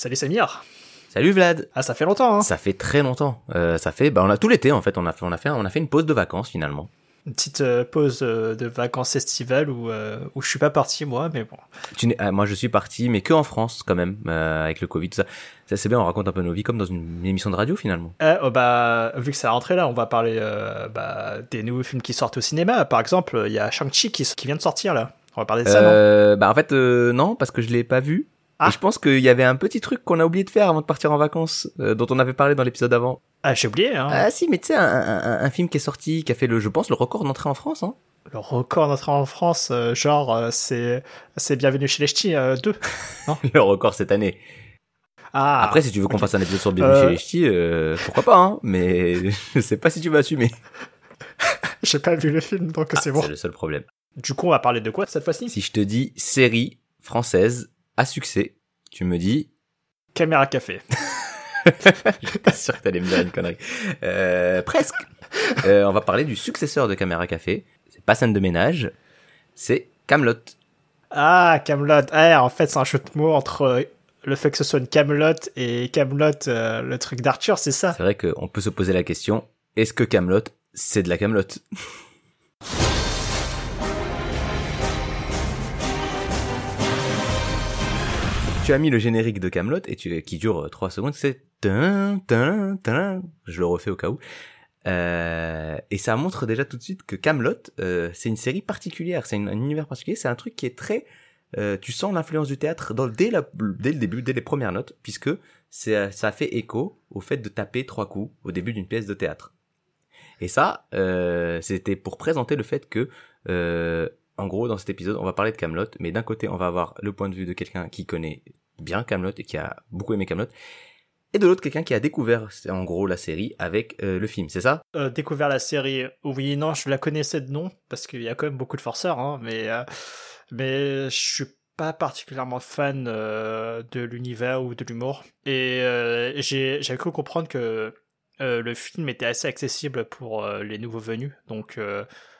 Salut Samir. Salut Vlad. Ah, ça fait longtemps, hein Ça fait très longtemps. Euh, ça fait, bah, on a tout l'été en fait. On a fait, on a fait, on a fait une pause de vacances finalement. Une petite euh, pause euh, de vacances estivales où, où je suis pas parti moi, mais bon. Tu ah, moi, je suis parti, mais que en France quand même, avec le Covid, tout ça. Ça c'est bien. On raconte un peu nos vies comme dans une émission de radio finalement. Eh, oh, bah, vu que c'est la rentrée là, on va parler bah, des nouveaux films qui sortent au cinéma. Par exemple, il y a Shang-Chi qui, qui vient de sortir là. On va parler de ça, non? Bah en fait non, parce que je l'ai pas vu. Ah. Et je pense qu'il y avait un petit truc qu'on a oublié de faire avant de partir en vacances, euh, dont on avait parlé dans l'épisode avant. Ah, j'ai oublié, hein. Ah si, mais tu sais, un, un- un film qui est sorti, qui a fait le, je pense, le record d'entrée en France. Hein. Le record d'entrée en France, euh, genre, euh, c'est c'est Bienvenue chez les Ch'tis euh, 2. le record cette année. Ah, Après, si tu veux qu'on fasse un épisode sur Bienvenue Euh. chez les Ch'tis, euh, pourquoi pas, hein. Mais je sais pas si tu vas assumer. j'ai pas vu le film, donc c'est bon. C'est le seul problème. Du coup, on va parler de quoi cette fois-ci? Si je te dis série française à succès, tu me dis, Caméra Café. j'étais pas sûr que t'allais me dire une connerie. Euh, presque. Euh, on va parler du successeur de Caméra Café. C'est pas scène de ménage, c'est Camelot. Ah, Camelot. Ah, en fait, c'est un jeu de mots entre euh, le fait que ce soit une Camelot et Camelot, euh, le truc d'Arthur, c'est ça? C'est vrai qu'on peut se poser la question, est-ce que Camelot, c'est de la Camelot? Tu as mis le générique de Camelot et tu, qui dure 3 secondes, c'est je le refais au cas où. Euh, et ça montre déjà tout de suite que Camelot, euh, c'est une série particulière, c'est un univers particulier, c'est un truc qui est très, euh, tu sens l'influence du théâtre dès, la, dès le début, dès les premières notes, puisque c'est, ça fait écho au fait de taper trois coups au début d'une pièce de théâtre. Et ça, euh, c'était pour présenter le fait que, euh, en gros, dans cet épisode, on va parler de Camelot, mais d'un côté, on va avoir le point de vue de quelqu'un qui connaît bien Camelot et qui a beaucoup aimé Camelot, et de l'autre, quelqu'un qui a découvert, en gros, la série avec euh, le film, c'est ça? Euh, Découvert la série. Oui, non, je la connaissais de nom, parce qu'il y a quand même beaucoup de forceurs, hein, mais, euh, mais je suis pas particulièrement fan euh, de l'univers ou de l'humour. Et j'ai j'avais cru comprendre que le film était assez accessible pour les nouveaux venus, donc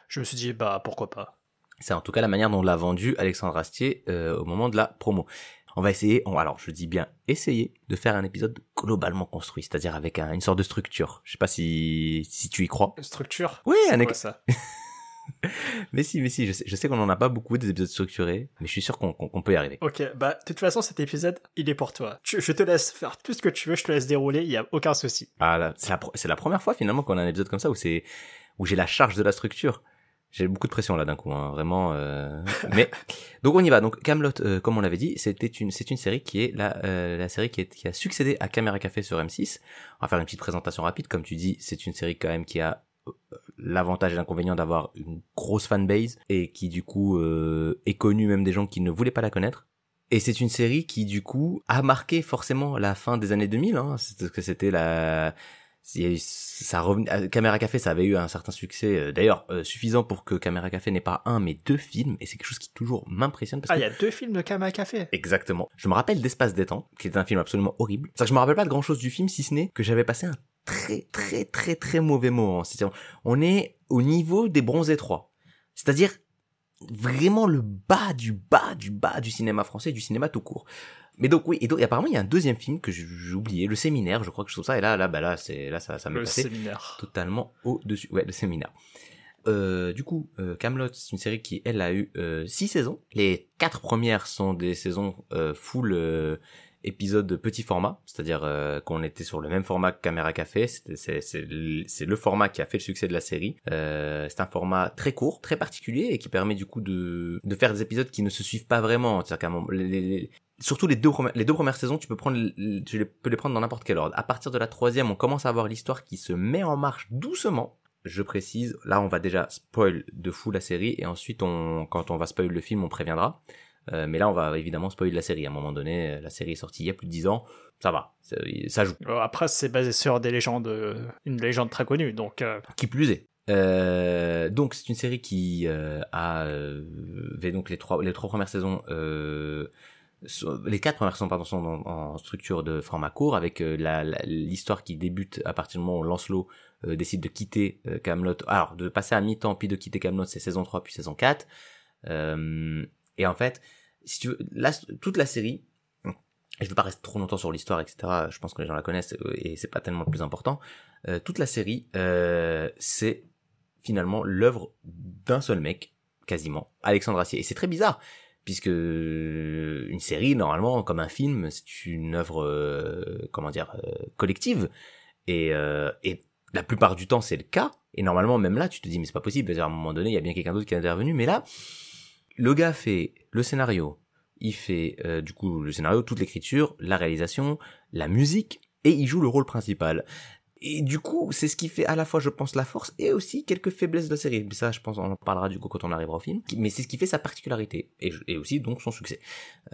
je me suis dit, bah pourquoi pas. C'est en tout cas la manière dont l'a vendu Alexandre Astier au moment de la promo. On va essayer, on- alors je dis bien essayer de faire un épisode globalement construit, c'est-à-dire avec un- une sorte de structure. Je sais pas si, si tu y crois. Structure? Oui, un quoi ça? Mais si, mais si, je sais, je sais qu'on en a pas beaucoup des épisodes structurés, mais je suis sûr qu'on peut y arriver. Ok, bah de toute façon cet épisode, il est pour toi. Tu- je te laisse faire tout ce que tu veux, je te laisse dérouler, il y a aucun souci. Ah, là, c'est la, la première fois finalement qu'on a un épisode comme ça où c'est où j'ai la charge de la structure. J'ai beaucoup de pression là d'un coup, hein, vraiment. euh, Mais donc on y va. Donc Camelot, comme on l'avait dit, c'était une c'est une série qui est la euh, la série qui, est, qui a succédé à Caméra Café sur M6. On va faire une petite présentation rapide, comme tu dis, c'est une série quand même qui a euh, l'avantage et l'inconvénient d'avoir une grosse fanbase et qui du coup euh, est connue même des gens qui ne voulaient pas la connaître. Et c'est une série qui du coup a marqué forcément la fin des années 2000. Hein, c'était la ça revenait, euh, Caméra Café, ça avait eu un certain succès, euh, d'ailleurs euh, suffisant pour que Caméra Café n'ait pas un mais deux films, et c'est quelque chose qui toujours m'impressionne parce Ah, que il y a deux films de Kama Café. Exactement. Je me rappelle d'Espace détente, qui est un film absolument horrible. C'est que je me rappelle pas de grand chose du film, si ce n'est que j'avais passé un très très très très mauvais moment. C'est-à-dire, on est au niveau des bronzés 3. C'est-à-dire, vraiment le bas du bas du bas du cinéma français, du cinéma tout court. Mais donc oui, et donc et apparemment il y a un deuxième film que j'ai oublié, Le Séminaire, je crois que je trouve ça, et là, là, bah là, c'est, là, ça, ça Le passé séminaire. totalement au-dessus. Ouais, le séminaire. Euh, du coup, euh, Camelot, c'est une série qui, elle, a eu euh, six saisons. Les quatre premières sont des saisons euh, full euh, épisodes petit format, c'est-à-dire euh, qu'on était sur le même format que Caméra Café. C'est le format qui a fait le succès de la série. Euh, c'est un format très court, très particulier et qui permet du coup de, de faire des épisodes qui ne se suivent pas vraiment. C'est-à-dire qu'à un moment- les- les- surtout les deux, les deux premières saisons, tu peux prendre, tu les- peux les prendre dans n'importe quel ordre. À partir de la troisième, on commence à avoir l'histoire qui se met en marche doucement. Je précise, là on va déjà spoil de fou la série et ensuite on, quand on va spoil le film, on préviendra. Euh, mais là on va évidemment spoil la série. À un moment donné, euh, la série est sortie il y a plus de 10 ans, ça va, ça, ça joue. Euh, Après, c'est basé sur des légendes, euh, une légende très connue, donc euh, Qui plus est. Euh, donc c'est une série qui euh, a euh, donc les trois les trois premières saisons so- les quatre premières saisons pardon sont en, en structure de format court avec l'histoire qui débute à partir du moment où Lancelot décide de quitter Camelot alors de passer à mi-temps puis de quitter Camelot c'est saison 3 puis saison 4 Euh, et en fait si tu veux là toute la série je veux pas rester trop longtemps sur l'histoire, etc. Je pense que les gens la connaissent et c'est pas tellement le plus important. toute la série, c'est finalement l'œuvre d'un seul mec, quasiment, Alexandre Assier. Et c'est très bizarre, puisque une série, normalement, comme un film, c'est une œuvre, comment dire, collective. Et, et la plupart du temps, c'est le cas. Et normalement, même là, tu te dis, mais c'est pas possible. À un moment donné, il y a bien quelqu'un d'autre qui est intervenu. Mais là, le gars fait le scénario, il fait euh, du coup le scénario, toute l'écriture, la réalisation, la musique, et il joue le rôle principal. Et du coup, c'est ce qui fait à la fois, je pense, la force et aussi quelques faiblesses de la série. Mais ça, je pense, on en parlera du coup quand on arrivera au film. Mais c'est ce qui fait sa particularité et, aussi donc son succès.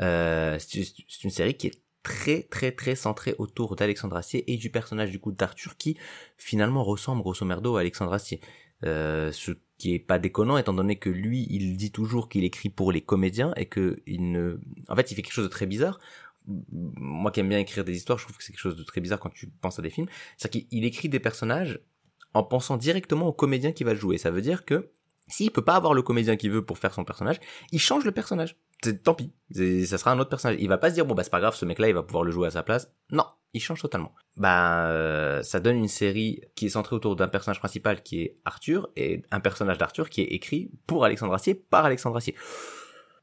Euh, c'est une série qui est très très très centrée autour d'Alexandre Astier et du personnage du coup d'Arthur qui finalement ressemble grosso merdo à Alexandre Astier. Euh, ce qui est pas déconnant étant donné que lui il dit toujours qu'il écrit pour les comédiens et que il ne en fait il fait quelque chose de très bizarre. Moi qui aime bien écrire des histoires je trouve que c'est quelque chose de très bizarre quand tu penses à des films. C'est qu'il écrit des personnages en pensant directement au comédien qui va le jouer. Ça veut dire que s'il peut pas avoir le comédien qu'il veut pour faire son personnage il change le personnage tant pis ça sera un autre personnage il va pas se dire bon bah c'est pas grave ce mec là il va pouvoir le jouer à sa place non il change totalement. Bah, euh, ça donne une série qui est centrée autour d'un personnage principal qui est Arthur et un personnage d'Arthur qui est écrit pour Alexandre Assier par Alexandre Assier.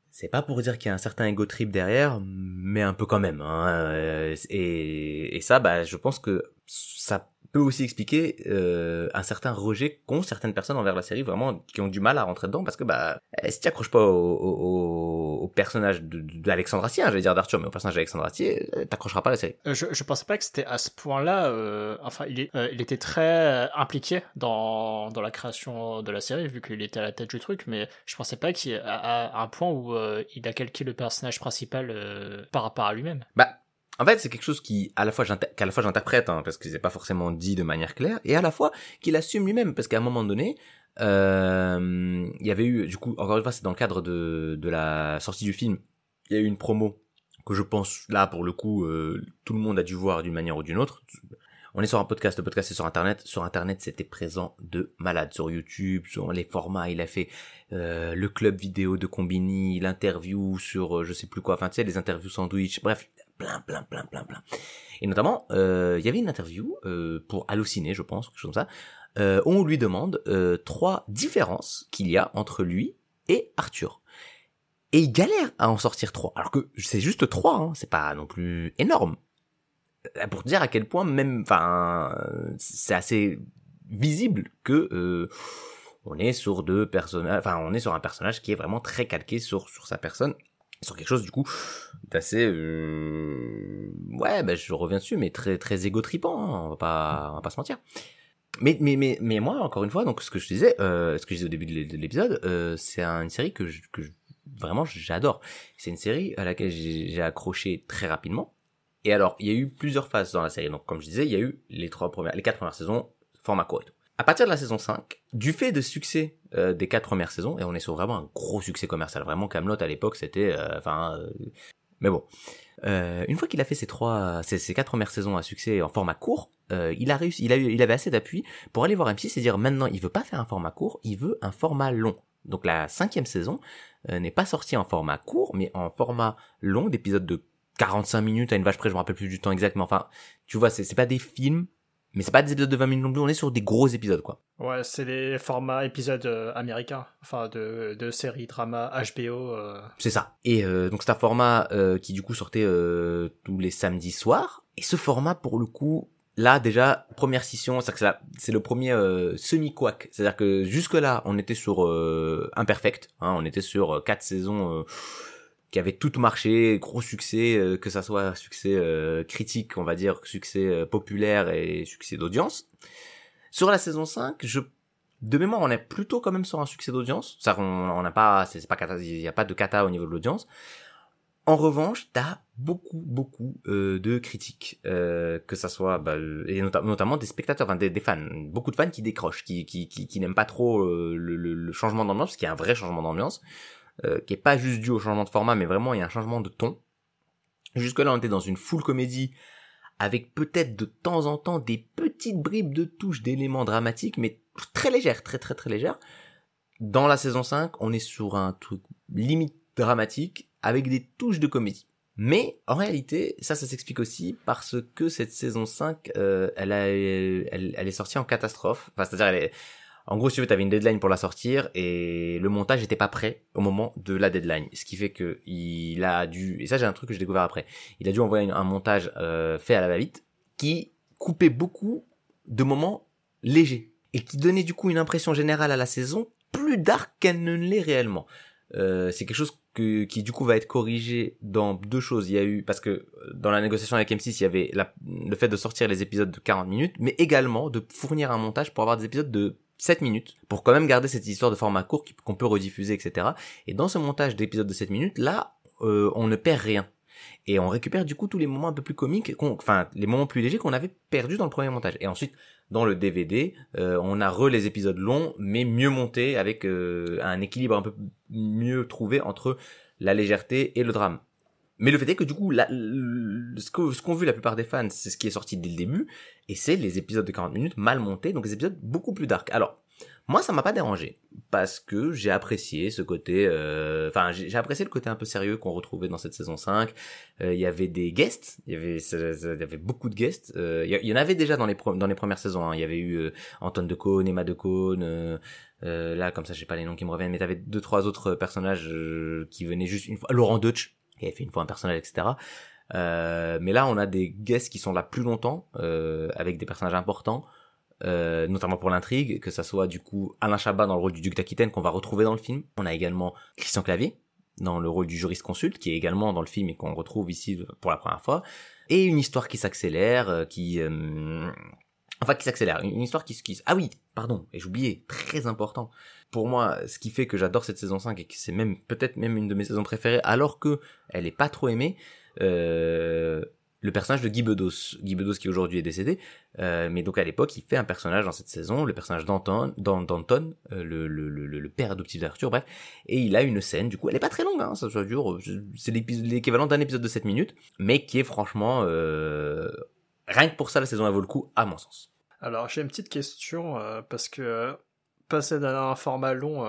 C'est pas pour dire qu'il y a un certain ego trip derrière, mais un peu quand même. Hein. Euh, et, et ça, bah, je pense que ça peut aussi expliquer euh, un certain rejet qu'ont certaines personnes envers la série, vraiment, qui ont du mal à rentrer dedans, parce que bah, si tu accroches pas au, au, au personnage d'Alexandre Astier, hein, j'allais dire d'Arthur, mais au personnage d'Alexandre Astier, euh, t'accrocheras pas à la série. Euh, je, je pensais pas que c'était à ce point-là, euh, enfin, il, est, il était très impliqué dans, dans la création de la série, vu qu'il était à la tête du truc, mais je pensais pas qu'il y à, un point où il a calqué le personnage principal par rapport à lui-même. Bah, en fait, c'est quelque chose qui, à la fois, qu'à la fois j'interprète, hein, parce que c'est pas forcément dit de manière claire, et à la fois qu'il assume lui-même, parce qu'à un moment donné, euh, il y avait eu, du coup, encore une fois, c'est dans le cadre de, de la sortie du film, il y a eu une promo que je pense là, pour le coup, euh, tout le monde a dû voir d'une manière ou d'une autre. On est sur un podcast, le podcast est sur Internet. Sur Internet, c'était présent de malade. Sur YouTube, sur les formats, il a fait euh, le club vidéo de Combini, l'interview sur euh, je sais plus quoi, enfin tu sais, les interviews sandwich, bref, plein, plein, plein, plein, plein. Et notamment, euh, il y avait une interview euh, pour Halluciner, je pense, quelque chose comme ça, euh, on lui demande euh, trois différences qu'il y a entre lui et Arthur. Et il galère à en sortir trois, alors que c'est juste trois, hein, c'est pas non plus énorme. Euh, pour dire à quel point même, enfin, c'est assez visible que euh, on est sur deux personnages, enfin, on est sur un personnage qui est vraiment très calqué sur sur sa personne sur quelque chose du coup d'assez euh... ouais bah, je reviens dessus mais très très égo tripant hein, on va pas on va pas se mentir. Mais mais mais mais moi encore une fois donc ce que je disais euh, ce que je disais au début de l'épisode euh, c'est une série que que vraiment j'adore. C'est une série à laquelle j'ai accroché très rapidement. Et alors il y a eu plusieurs phases dans la série. Donc comme je disais il y a eu les trois premières les quatre premières saisons format court et tout. À partir de la saison 5, du fait de succès euh, des quatre premières saisons, et on est sur vraiment un gros succès commercial, vraiment Camelot à l'époque c'était, euh, enfin, euh, mais bon, une fois qu'il a fait ces trois, ces, quatre premières saisons à succès en format court, il a réussi, il a eu, il avait assez d'appui pour aller voir M6 et dire maintenant il veut pas faire un format court, il veut un format long. Donc la cinquième saison n'est pas sortie en format court, mais en format long, d'épisodes de 45 minutes à une vache près, je me rappelle plus du temps exact, mais enfin, tu vois, c'est pas des films mais c'est pas des épisodes de 20 minutes non plus, on est sur des gros épisodes, quoi. Ouais, c'est les formats épisodes euh, américains, enfin de, de séries, drama, HBO. Euh. C'est ça. Et euh, donc c'est un format qui du coup sortait tous les samedis soirs. Et ce format, pour le coup, là déjà, première scission, c'est le premier semi-quack. C'est-à-dire que jusque-là, on était sur Imperfect, hein, on était sur quatre saisons qui avait tout marché, gros succès, euh, que ça soit succès euh, critique, on va dire, succès euh, populaire et succès d'audience. Sur la saison 5, je de mémoire, on est plutôt quand même sur un succès d'audience. Ça, on n'a pas, c'est pas il y a pas de cata au niveau de l'audience. En revanche, t'as beaucoup, beaucoup de critiques, que ça soit, bah, et notamment des spectateurs, enfin des, fans, beaucoup de fans qui décrochent, qui, qui, qui, n'aiment pas trop le, le, le, changement d'ambiance, parce qu'il y a un vrai changement d'ambiance. Euh, qui est pas juste dû au changement de format, mais vraiment il y a un changement de ton. Jusque-là, on était dans une full comédie avec peut-être de temps en temps des petites bribes de touches d'éléments dramatiques, mais très légères, très très très légères. Dans la saison 5, on est sur un truc limite dramatique avec des touches de comédie. Mais en réalité, ça, ça s'explique aussi parce que cette saison 5, euh, elle, a, elle, est sortie en catastrophe. Enfin, c'est-à-dire, elle est... en gros, si tu veux, t'avais une deadline pour la sortir et le montage n'était pas prêt au moment de la deadline. Ce qui fait que il a dû, et ça, j'ai un truc que j'ai découvert après, il a dû envoyer un montage euh, fait à la va-vite qui coupait beaucoup de moments légers et qui donnait du coup une impression générale à la saison plus dark qu'elle ne l'est réellement. Euh, c'est quelque chose que, qui du coup va être corrigé dans deux choses. Il y a eu parce que euh, dans la négociation avec M6, il y avait le fait de sortir les épisodes de 40 minutes, mais également de fournir un montage pour avoir des épisodes de 7 minutes, pour quand même garder cette histoire de format court qu'on peut rediffuser, etc. Et dans ce montage d'épisodes de 7 minutes, là, euh, on ne perd rien. Et on récupère du coup tous les moments un peu plus comiques, enfin les moments plus légers qu'on avait perdus dans le premier montage. Et ensuite, dans le DVD, euh, on a re les épisodes longs, mais mieux montés, avec euh, un équilibre un peu mieux trouvé entre la légèreté et le drame. Mais le fait est que du coup, la, ce qu'ont vu la plupart des fans, c'est ce qui est sorti dès le début, et c'est les épisodes de 40 minutes mal montés, donc des épisodes beaucoup plus dark. Alors, moi, ça m'a pas dérangé parce que j'ai apprécié ce côté. Euh, enfin, j'ai apprécié le côté un peu sérieux qu'on retrouvait dans cette saison 5. Euh, il y avait des guests, il y avait, y beaucoup de guests. Euh, il y en avait déjà dans les dans les premières saisons. Hein. Il y avait eu Antoine de Caunes, Emma de Caunes. là, comme ça, j'ai pas les noms qui me reviennent, mais t'avais deux trois autres personnages qui venaient juste une fois. Laurent Deutsch qui avait fait une fois un personnage, etc. mais là, on a des guests qui sont là plus longtemps, avec des personnages importants. Euh, notamment pour l'intrigue, que ça soit du coup Alain Chabat dans le rôle du duc d'Aquitaine qu'on va retrouver dans le film. On a également Christian Clavier dans le rôle du juriste consulte qui est également dans le film et qu'on retrouve ici pour la première fois. Et une histoire qui s'accélère, euh, qui... Euh, enfin qui s'accélère, une histoire qui, qui... Ah oui, pardon, et j'oubliais, très important. Pour moi, ce qui fait que j'adore cette saison 5 et que c'est même peut-être même une de mes saisons préférées alors que elle est pas trop aimée, euh, le personnage de Guy Bedos. Guy Bedos qui aujourd'hui est décédé, euh, mais donc à l'époque il fait un personnage dans cette saison, le personnage d'Anton, d'Anton, euh, le, le, le, le, père adoptif d'Arthur, bref, et il a une scène, du coup elle est pas très longue, hein, ça soit dur, c'est l'équivalent d'un épisode de 7 minutes, mais qui est franchement, euh, rien que pour ça la saison elle vaut le coup à mon sens. Alors j'ai une petite question, parce que passer d'un format long,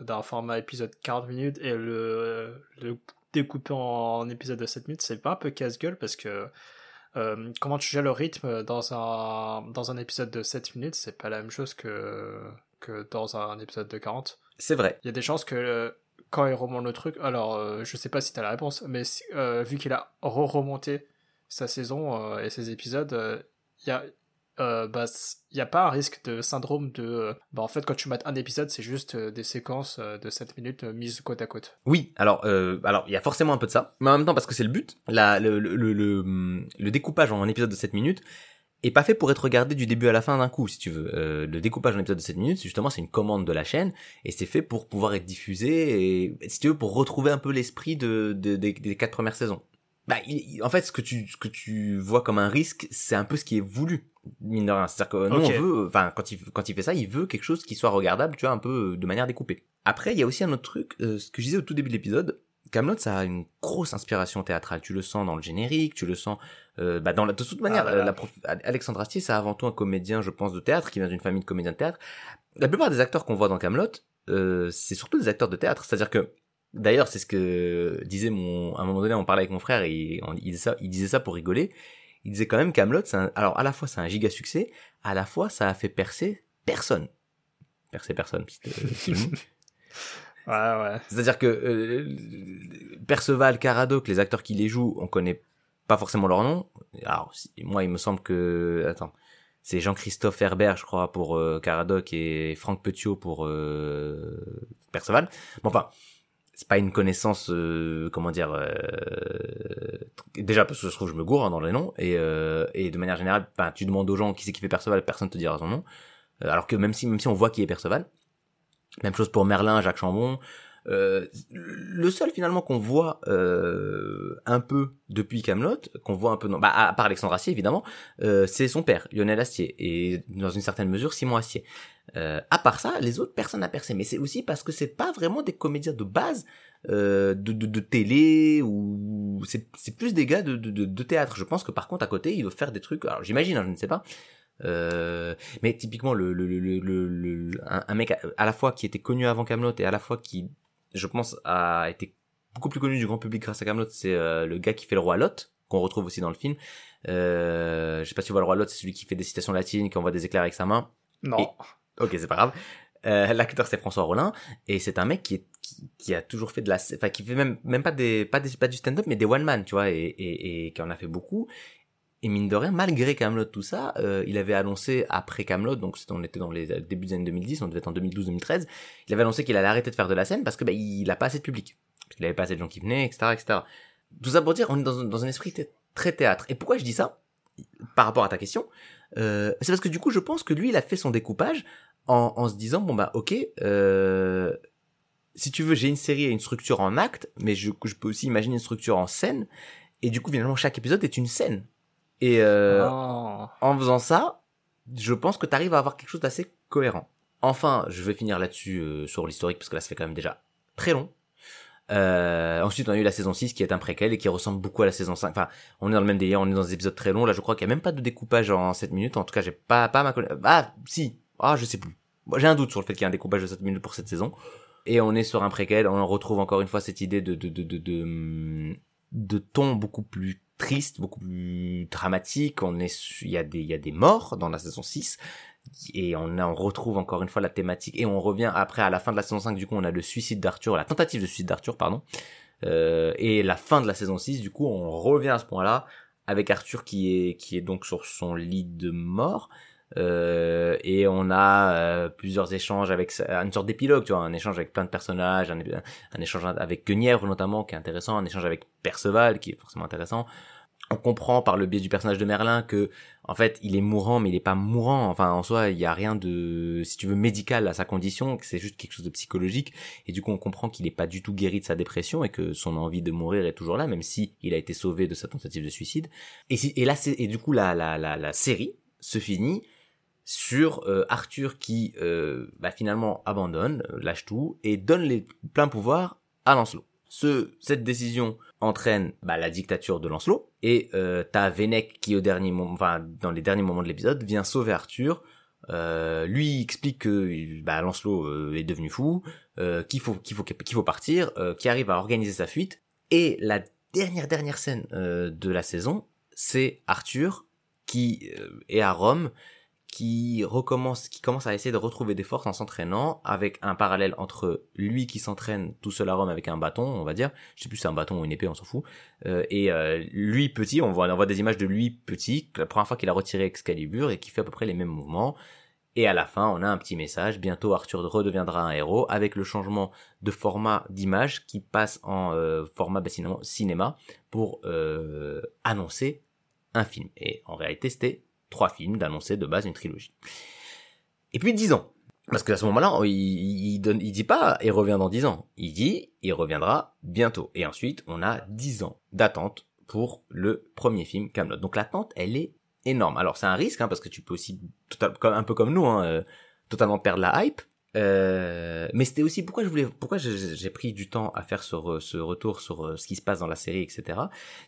d'un format épisode 40 minutes et le, le découpé en, épisode de 7 minutes, c'est pas un peu casse-gueule parce que euh, comment tu gères le rythme dans un, dans un épisode de 7 minutes, c'est pas la même chose que, que dans un épisode de 40. C'est vrai. Il y a des chances que quand il remonte le truc, alors euh, je sais pas si t'as la réponse, mais euh, vu qu'il a re-remonté sa saison et ses épisodes, il y a, euh, bah, il n'y a pas un risque de syndrome de. Euh, bah, en fait, quand tu mates un épisode, c'est juste euh, des séquences de 7 minutes mises côte à côte. Oui, alors, alors il y a forcément un peu de ça, mais en même temps, parce que c'est le but, la, le, le, le, découpage en un épisode de 7 minutes est pas fait pour être regardé du début à la fin d'un coup, si tu veux. le découpage en épisode de 7 minutes, justement, c'est une commande de la chaîne, et c'est fait pour pouvoir être diffusé, et si tu veux, pour retrouver un peu l'esprit de, de, des, des quatre premières saisons. Bah, en fait, ce que tu, ce que tu vois comme un risque, c'est un peu ce qui est voulu mine de rien. C'est-à-dire que nous, on veut, enfin, quand il, quand il fait ça, il veut quelque chose qui soit regardable, tu vois, un peu euh, de manière découpée. Après, il y a aussi un autre truc, euh, ce que je disais au tout début de l'épisode, Camelot, ça a une grosse inspiration théâtrale. Tu le sens dans le générique, tu le sens, euh, bah, dans la, de toute manière, ah, la Alexandre Astier, c'est avant tout un comédien, je pense, de théâtre, qui vient d'une famille de comédiens de théâtre. La plupart des acteurs qu'on voit dans Camelot, euh, c'est surtout des acteurs de théâtre. C'est-à-dire que, d'ailleurs, c'est ce que disait mon, à un moment donné, on parlait avec mon frère et on, il, disait ça, il disait ça pour rigoler il disait quand même Camelot, alors à la fois c'est un giga succès, à la fois ça a fait percer personne. Percer personne, ouais, ouais. C'est-à-dire que euh, Perceval, Caradoc, les acteurs qui les jouent, on connaît pas forcément leur nom. Alors moi, il me semble que attends, c'est Jean-Christophe Herbert, je crois, pour euh, Caradoc et Franck Petiot pour euh, Perceval. Bon, enfin, c'est pas une connaissance euh, comment dire euh, déjà parce que je trouve que je me gourre hein, dans les noms et euh, et de manière générale ben, tu demandes aux gens qui c'est qui fait Perceval personne te dira son nom. Alors que même si même si on voit qui est Perceval même chose pour Merlin Jacques Chambon euh, le seul finalement qu'on voit euh, un peu depuis Camelot, qu'on voit un peu, non, bah, à part Alexandre Astier évidemment, euh, c'est son père Lionel Astier et dans une certaine mesure Simon Astier. à part ça, les autres personnes n'a percé, mais c'est aussi parce que c'est pas vraiment des comédiens de base de, de, de, télé ou c'est plus des gars de, de, de, théâtre. Je pense que par contre à côté ils doivent faire des trucs. Alors j'imagine, hein, je ne sais pas. Euh, mais typiquement le, le, le, le, un, mec à, la fois qui était connu avant Camelot et à la fois qui je pense, a été beaucoup plus connu du grand public grâce à Camelot, c'est le gars qui fait le roi Lot, qu'on retrouve aussi dans le film. Euh, je sais pas si tu vois le roi Lot, c'est celui qui fait des citations latines, qui envoie des éclairs avec sa main. Non. Ok, c'est pas grave. Euh, L'acteur c'est François Rollin et c'est un mec qui, est, qui, qui, a toujours fait de la, enfin qui fait même même pas des pas des pas du stand-up mais des one man, tu vois, et, et, et qui en a fait beaucoup. Et mine de rien, malgré Camelot tout ça, euh, il avait annoncé après Camelot, donc on était dans les débuts des années 2010, on devait être en 2012-2013, il avait annoncé qu'il allait arrêter de faire de la scène parce que bah, il a pas assez de public, parce qu'il avait pas assez de gens qui venaient, etc., etc. Tout ça pour dire, on est dans, dans un esprit très théâtre. Et pourquoi je dis ça? Par rapport à ta question euh, C'est parce que du coup, je pense que lui, il a fait son découpage en, en se disant bon bah ok, euh, si tu veux, j'ai une série et une structure en acte, mais je, je peux aussi imaginer une structure en scène. Et du coup, finalement, chaque épisode est une scène. Et euh, oh. en faisant ça, je pense que tu arrives à avoir quelque chose d'assez cohérent. Enfin, je vais finir là-dessus euh, sur l'historique parce que là, ça fait quand même déjà très long. Euh, ensuite, on a eu la saison 6 qui est un préquel et qui ressemble beaucoup à la saison 5. Enfin, on est dans le même délire, on est dans des épisodes très longs. Là, je crois qu'il n'y a même pas de découpage en 7 minutes. En tout cas, j'ai pas, pas ma Ah, si. Ah, je sais plus. J'ai un doute sur le fait qu'il y ait un découpage de 7 minutes pour cette saison. Et on est sur un préquel, on retrouve encore une fois cette idée de, de, de, de, de, de ton beaucoup plus triste, beaucoup plus dramatique. On est, il y a des, il y a des morts dans la saison 6 et on, on retrouve encore une fois la thématique et on revient après à la fin de la saison 5 du coup on a le suicide d'Arthur la tentative de suicide d'Arthur pardon. Euh, et la fin de la saison 6 du coup on revient à ce point là avec Arthur qui est qui est donc sur son lit de mort. Euh, et on a euh, plusieurs échanges avec une sorte d'épilogue tu vois un échange avec plein de personnages un, un échange avec Guenièvre notamment qui est intéressant un échange avec Perceval qui est forcément intéressant on comprend par le biais du personnage de Merlin que en fait il est mourant mais il est pas mourant. Enfin en soi il y a rien de si tu veux médical à sa condition c'est juste quelque chose de psychologique. Et du coup on comprend qu'il est pas du tout guéri de sa dépression et que son envie de mourir est toujours là même si il a été sauvé de sa tentative de suicide. Et, et là et du coup la, la, la, la série se finit sur euh, Arthur qui euh, bah, finalement abandonne, lâche tout et donne les pleins pouvoirs à Lancelot. Ce, cette décision entraîne bah, la dictature de Lancelot et euh, t'as Vennec qui au dernier moment, enfin dans les derniers moments de l'épisode vient sauver Arthur. Euh, lui explique que bah, Lancelot euh, est devenu fou, euh, qu'il faut qu'il faut qu'il faut partir, euh, qui arrive à organiser sa fuite. Et la dernière dernière scène de la saison, c'est Arthur qui est à Rome qui recommence, qui commence à essayer de retrouver des forces en s'entraînant, avec un parallèle entre lui qui s'entraîne tout seul à Rome avec un bâton, on va dire, je sais plus si c'est un bâton ou une épée, on s'en fout, euh, et euh, lui petit, on voit, on voit des images de lui petit, la première fois qu'il a retiré Excalibur et qui fait à peu près les mêmes mouvements, et à la fin, on a un petit message. Bientôt, Arthur redeviendra un héros avec le changement de format d'image qui passe en euh, format bah, cinéma pour annoncer un film. Et en réalité, c'était trois films, d'annoncer de base une trilogie. Et puis dix ans. Parce qu'à ce moment-là, il, il, donne, il dit pas, il revient dans dix ans. Il dit, il reviendra bientôt. Et ensuite, on a dix ans d'attente pour le premier film Camelot. Donc l'attente, elle est énorme. Alors c'est un risque, hein, parce que tu peux aussi, un peu comme nous, hein, euh, totalement perdre la hype. Euh, mais c'était aussi pourquoi je voulais, pourquoi j'ai pris du temps à faire ce, ce retour sur euh, ce qui se passe dans la série, etc.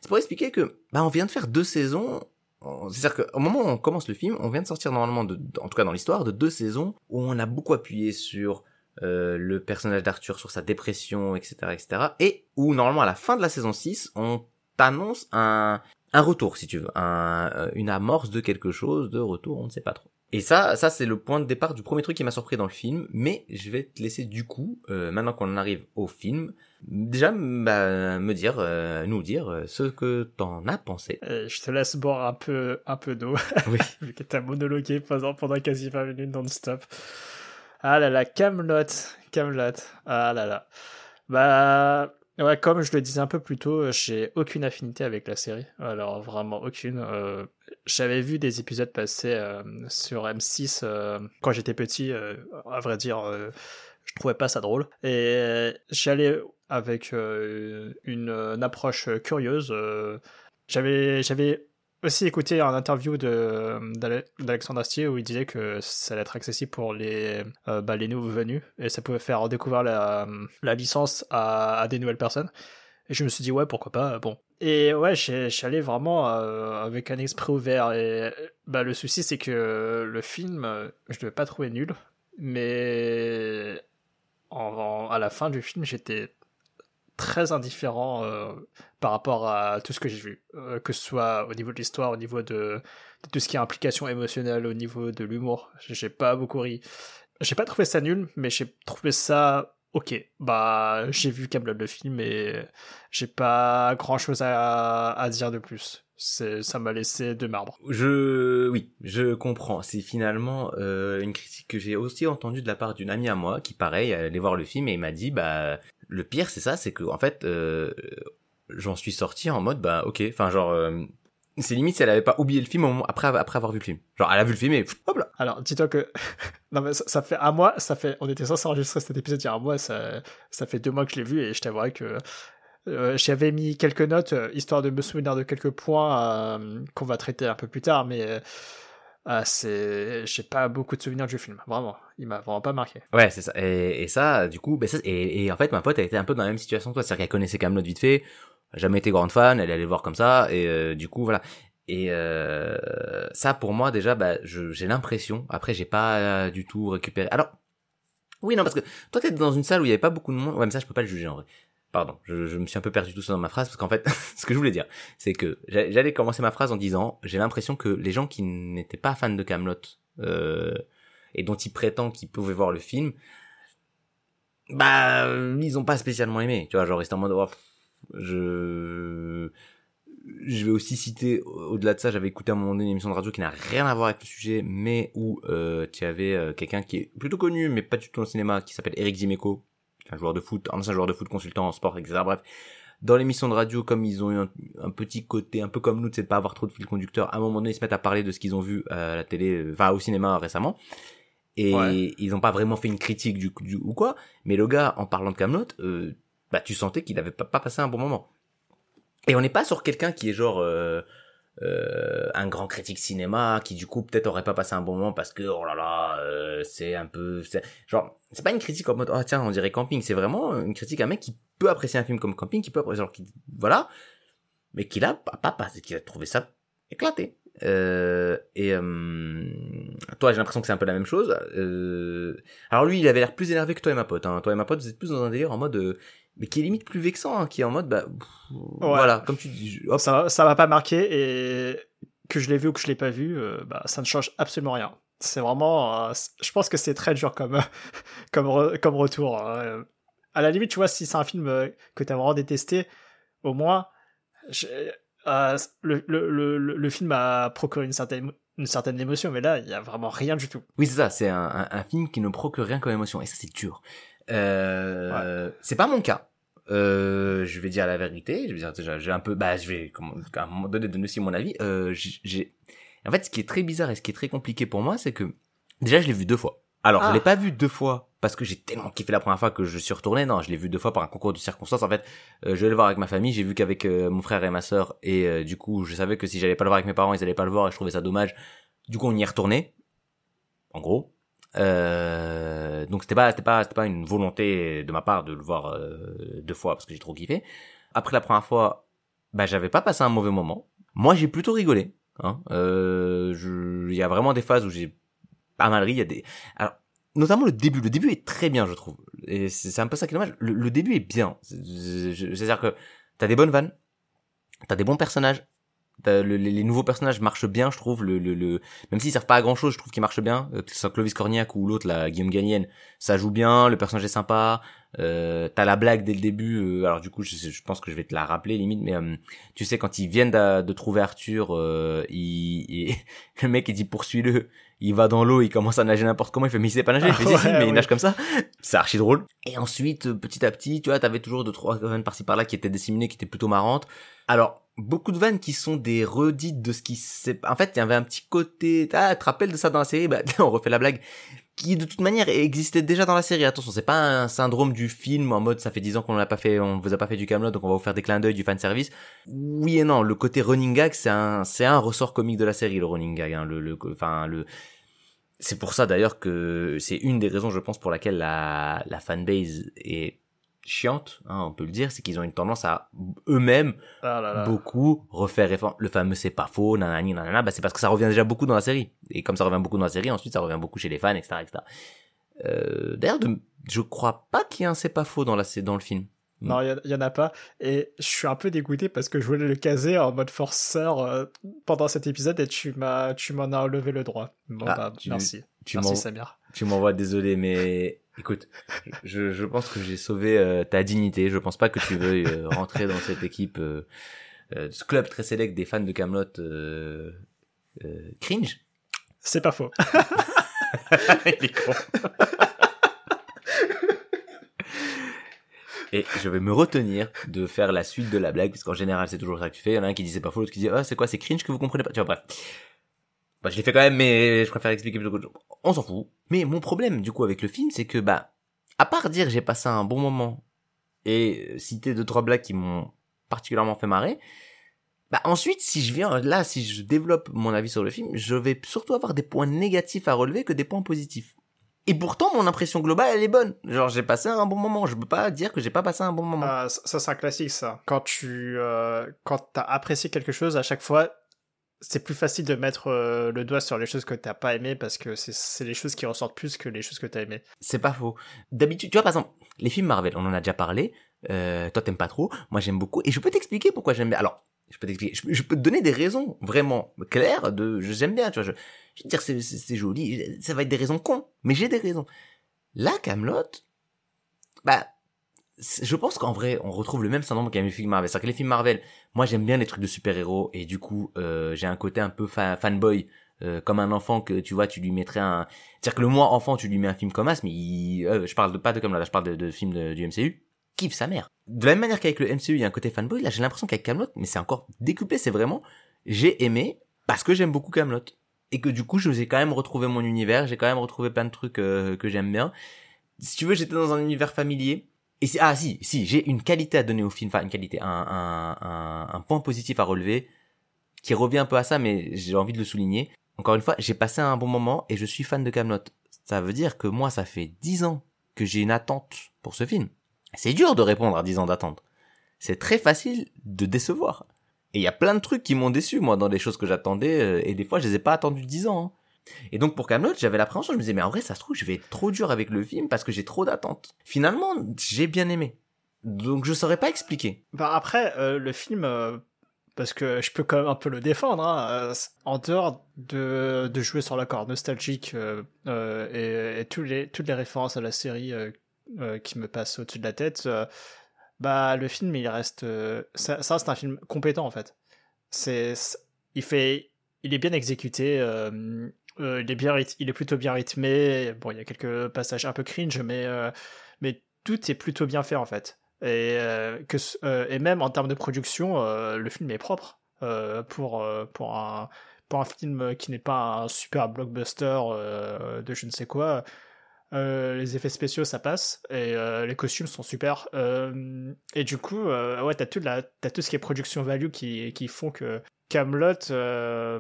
C'est pour expliquer que, bah, on vient de faire deux saisons c'est-à-dire qu'au moment où on commence le film, on vient de sortir normalement, de, en tout cas dans l'histoire, de deux saisons où on a beaucoup appuyé sur euh, le personnage d'Arthur, sur sa dépression, etc., etc. Et où normalement à la fin de la saison 6, on t'annonce un, un retour, si tu veux, un, euh, une amorce de quelque chose, de retour, on ne sait pas trop. Et ça, ça c'est le point de départ du premier truc qui m'a surpris dans le film. Mais je vais te laisser du coup, euh, maintenant qu'on arrive au film, déjà bah, me dire, euh, nous dire euh, ce que t'en as pensé. je te laisse boire un peu, un peu d'eau. Oui. Vu que t'as monologué pendant, pendant quasi 20 minutes non-stop. Ah là là, Camelot, Camelot. Ah là là. Bah, Ouais, comme je le disais un peu plus tôt, j'ai aucune affinité avec la série. Alors vraiment aucune. Euh, j'avais vu des épisodes passer euh, sur M6 euh, quand j'étais petit. à vrai dire, je trouvais pas ça drôle. Et j'allais avec une, une, approche curieuse. j'avais j'avais aussi écouté un interview d'Alexandre Astier où il disait que ça allait être accessible pour les euh, bah, les nouveaux venus et ça pouvait faire découvrir la, la licence à, des nouvelles personnes et je me suis dit ouais pourquoi pas bon et ouais allé vraiment euh, avec un esprit ouvert et bah le souci c'est que le film je ne l'ai pas trouvé nul mais en, à la fin du film j'étais très indifférent euh, par rapport à tout ce que j'ai vu, euh, que ce soit au niveau de l'histoire, au niveau de, tout ce qui est implication émotionnelle, au niveau de l'humour. J'ai pas beaucoup ri. J'ai pas trouvé ça nul, mais j'ai trouvé ça ok. Bah, j'ai vu Camelot le film et j'ai pas grand chose à, dire de plus ça m'a laissé de marbre. Je oui, je comprends. C'est finalement euh, une critique que j'ai aussi entendue de la part d'une amie à moi qui pareil allait voir le film et m'a dit bah le pire c'est ça, c'est que en fait euh, j'en suis sorti en mode bah ok, enfin genre euh, c'est limite si elle avait pas oublié le film après avoir vu le film. Genre elle a vu le film et hop là. Alors dis-toi que non mais ça, fait un mois, ça fait on était censé enregistrer cet épisode il y a un mois, ça ça fait deux mois que je l'ai vu et je t'avouerai que euh, j'avais mis quelques notes euh, histoire de me souvenir de quelques points qu'on va traiter un peu plus tard, mais c'est j'ai pas beaucoup de souvenirs du film vraiment. Il m'a vraiment pas marqué. Ouais c'est ça. Et, ça du coup ben ça, et, et, en fait ma pote elle était un peu dans la même situation que toi. C'est-à-dire qu'elle connaissait Camelot vite fait. Jamais été grande fan elle allait voir comme ça. Et du coup voilà. Et ça pour moi déjà bah, j'ai l'impression après j'ai pas du tout récupéré. Alors oui non parce que toi t'es dans une salle où il y avait pas beaucoup de monde. Ouais mais ça je peux pas le juger en vrai pardon, je, me suis un peu perdu tout ça dans ma phrase parce qu'en fait, ce que je voulais dire, c'est que j'allais commencer ma phrase en disant, j'ai l'impression que les gens qui n'étaient pas fans de Camelot euh, et dont ils prétendent qu'ils pouvaient voir le film, bah ils ont pas spécialement aimé, tu vois, genre ils en mode, oh, je je vais aussi citer, au-delà de ça, j'avais écouté à un moment donné une émission de radio qui n'a rien à voir avec le sujet, mais où euh, tu avais euh, quelqu'un qui est plutôt connu, mais pas du tout dans le cinéma, qui s'appelle Eric Zimeco, un joueur de foot, un ancien joueur de foot, consultant en sport, etc. Bref, dans l'émission de radio, comme ils ont eu un, petit côté, un peu comme nous, de pas avoir trop de fil conducteur, à un moment donné, ils se mettent à parler de ce qu'ils ont vu à la télé, euh, enfin au cinéma récemment. Et ils n'ont pas vraiment fait une critique du, du ou quoi, mais le gars, en parlant de Camelot, euh, bah tu sentais qu'il avait pas, pas, passé un bon moment. Et on n'est pas sur quelqu'un qui est genre euh, euh, un grand critique cinéma qui du coup peut-être aurait pas passé un bon moment parce que oh là là euh, c'est un peu genre c'est pas une critique en mode oh tiens on dirait camping. C'est vraiment une critique à un mec qui peut apprécier un film comme camping qui peut apprécier genre qui voilà mais qui l'a pas pas qui a trouvé ça éclaté. Euh, et euh, toi j'ai l'impression que c'est un peu la même chose. Euh, alors lui il avait l'air plus énervé que toi et ma pote hein. toi et ma pote vous êtes plus dans un délire en mode mais qui est limite plus vexant, hein, qui est en mode, bah, voilà, comme tu dis. Hop. Ça, ça m'a pas marqué et que je l'ai vu ou que je l'ai pas vu, euh, bah, ça ne change absolument rien. C'est vraiment, euh, je pense que c'est très dur comme, comme, comme retour. Hein. À la limite, tu vois, si c'est un film euh, que t'as vraiment détesté, au moins, le, le, le, le, film a procuré une certaine, une certaine émotion, mais là, il y a vraiment rien du tout. Oui, c'est ça, c'est un, un, un, film qui ne procure rien comme émotion, et ça, c'est dur. Euh, C'est pas mon cas. Euh, je vais dire la vérité. Je vais dire, j'ai un peu, bah, je vais, à un moment donné, donner aussi mon avis. Euh, j'ai, en fait, ce qui est très bizarre et ce qui est très compliqué pour moi, c'est que déjà, je l'ai vu deux fois. Alors, je ah. l'ai pas vu deux fois parce que j'ai tellement kiffé la première fois que je suis retourné. Non, je l'ai vu deux fois par un concours de circonstances. En fait, euh, je vais le voir avec ma famille. J'ai vu qu'avec euh, mon frère et ma sœur, et euh, du coup, je savais que si j'allais pas le voir avec mes parents, ils allaient pas le voir, et je trouvais ça dommage. Du coup, on y est retourné. En gros. Euh, donc c'était pas c'était pas c'était pas une volonté de ma part de le voir euh, deux fois parce que j'ai trop kiffé. Après la première fois, bah j'avais pas passé un mauvais moment. Moi j'ai plutôt rigolé. Hein. Euh, il y a vraiment des phases où j'ai pas mal ri. Il y a des alors notamment le début. Le début est très bien je trouve. Et c'est un peu ça qui est dommage. Le, le début est bien. C'est-à-dire que t'as des bonnes vannes, t'as des bons personnages, les nouveaux personnages marchent bien, je trouve. Le, le, le... même s'ils servent pas à grand chose, je trouve qu'ils marchent bien. Euh, que ce soit Clovis Cornillac ou l'autre, la Guillaume Gagnène, ça joue bien. Le personnage est sympa. Euh, T'as la blague dès le début. Euh, alors du coup, je, pense que je vais te la rappeler limite, mais euh, tu sais quand ils viennent de, trouver Arthur, euh, il, le mec il dit poursuis-le. Il va dans l'eau, il commence à nager n'importe comment. Il fait mais il sait pas nager. Il fait si, mais il nage comme ça. C'est archi drôle. Et ensuite, petit à petit, tu vois, t'avais toujours deux trois vannes par-ci par-là qui étaient disséminées, qui étaient plutôt marrantes. Alors beaucoup de vannes qui sont des redites de ce qui s'est... En fait, il y avait un petit côté... Ah, tu te rappelles de ça dans la série? Bah, on refait la blague. Qui, de toute manière, existait déjà dans la série. Attention, c'est pas un syndrome du film en mode ça fait 10 ans qu'on l'a pas fait, on vous a pas fait du Camelot, donc on va vous faire des clins d'œil du fan service. Oui et non, le côté running gag, c'est un, c'est un ressort comique de la série, le running gag. Hein, le, le, enfin le, c'est pour ça d'ailleurs que c'est une des raisons, je pense, pour laquelle la, la fanbase est chiante, hein, on peut le dire, c'est qu'ils ont une tendance à eux-mêmes ah beaucoup refaire le fameux c'est pas faux, nanani, nanana, bah c'est parce que ça revient déjà beaucoup dans la série. Et comme ça revient beaucoup dans la série, ensuite ça revient beaucoup chez les fans, etc., etc. Euh, d'ailleurs, je crois pas qu'il y ait un c'est pas faux dans la, dans le film. Non, il y, en a pas. Et je suis un peu dégoûté parce que je voulais le caser en mode forceur euh, pendant cet épisode et tu m'as, tu m'en as enlevé le droit. Bon, Ah, bah, tu- merci. Tu merci Samir. Tu m'envoies désolé, mais écoute, je, je pense que j'ai sauvé euh, ta dignité. Je pense pas que tu veuilles euh, rentrer dans cette équipe, ce club très sélect des fans de Camelot cringe. C'est pas faux. Il est con. Et je vais me retenir de faire la suite de la blague, puisqu'en général c'est toujours ça que tu fais. Il y en a un qui dit c'est pas faux, l'autre qui dit ah c'est quoi, c'est cringe que vous comprenez pas. Tu vois, bref. Bah, je l'ai fait quand même, mais je préfère expliquer plutôt que On s'en fout. Mais mon problème du coup avec le film, c'est que bah, à part dire j'ai passé un bon moment et citer deux trois blagues qui m'ont particulièrement fait marrer, bah ensuite si je viens là, si je développe mon avis sur le film, je vais surtout avoir des points négatifs à relever que des points positifs. Et pourtant, mon impression globale, elle est bonne. Genre, j'ai passé un bon moment. Je peux pas dire que j'ai pas passé un bon moment. Ah, ça, c'est un classique, ça. Quand tu, euh, quand t'as apprécié quelque chose, à chaque fois, c'est plus facile de mettre euh, le doigt sur les choses que t'as pas aimé parce que c'est, c'est les choses qui ressortent plus que les choses que t'as aimé. C'est pas faux. D'habitude, tu vois, par exemple, les films Marvel, on en a déjà parlé. Euh, toi, t'aimes pas trop. Moi, j'aime beaucoup. Et je peux t'expliquer pourquoi j'aime bien. Alors, je peux t'expliquer. Je, peux- je peux te donner des raisons vraiment claires de. je- J'aime bien, tu vois. Je, je vais dire, c'est, c'est, joli. Ça va être des raisons cons. Mais j'ai des raisons. Là, Camelot, bah, je pense qu'en vrai, on retrouve le même syndrome qu'avec les films Marvel. C'est-à-dire que les films Marvel, moi, j'aime bien les trucs de super-héros. Et du coup, euh, j'ai un côté un peu fa- fanboy. euh, comme un enfant que tu vois, tu lui mettrais un. C'est-à-dire que le moi enfant, tu lui mets un film comme As, mais il... euh, je parle de pas de comme là, je parle de, de films de- du MCU. Kiffe sa mère. De la même manière qu'avec le MCU, il y a un côté fanboy. Là, j'ai l'impression qu'avec Camelot, mais c'est encore décuplé. C'est vraiment, j'ai aimé parce que j'aime beaucoup Camelot et que du coup, j'ai quand même retrouvé mon univers. J'ai quand même retrouvé plein de trucs euh, que j'aime bien. Si tu veux, j'étais dans un univers familier. Et si, ah si, si, j'ai une qualité à donner au film, enfin une qualité, un, un point positif à relever, qui revient un peu à ça, mais j'ai envie de le souligner. Encore une fois, j'ai passé un bon moment et je suis fan de Camelot. Ça veut dire que moi, ça fait 10 ans que j'ai une attente pour ce film. C'est dur de répondre à 10 ans d'attente. C'est très facile de décevoir. Et il y a plein de trucs qui m'ont déçu, moi, dans les choses que j'attendais, euh, et des fois, je les ai pas attendus 10 ans. hein. Et donc, pour Camelot, j'avais l'appréhension, je me disais, mais en vrai, ça se trouve, je vais être trop dur avec le film parce que j'ai trop d'attentes. Finalement, j'ai bien aimé. Donc, je saurais pas expliquer. Bah après, euh, le film, euh, parce que je peux quand même un peu le défendre, hein, euh, en dehors de, de jouer sur l'accord nostalgique et, et les, toutes les références à la série qui me passent au-dessus de la tête, bah le film il reste, euh, ça, reste un film compétent en fait. C'est, c'est- il fait, il est bien exécuté. euh, euh, il est bien, il est plutôt bien rythmé. Bon, il y a quelques passages un peu cringe, mais mais tout est plutôt bien fait en fait. Et que et même en termes de production, le film est propre pour pour un pour un film qui n'est pas un super blockbuster de je ne sais quoi. Euh, les effets spéciaux ça passe et euh, les costumes sont super Euh, et du coup ouais t'as tout la t'as tout ce qui est production value qui qui font que Camelot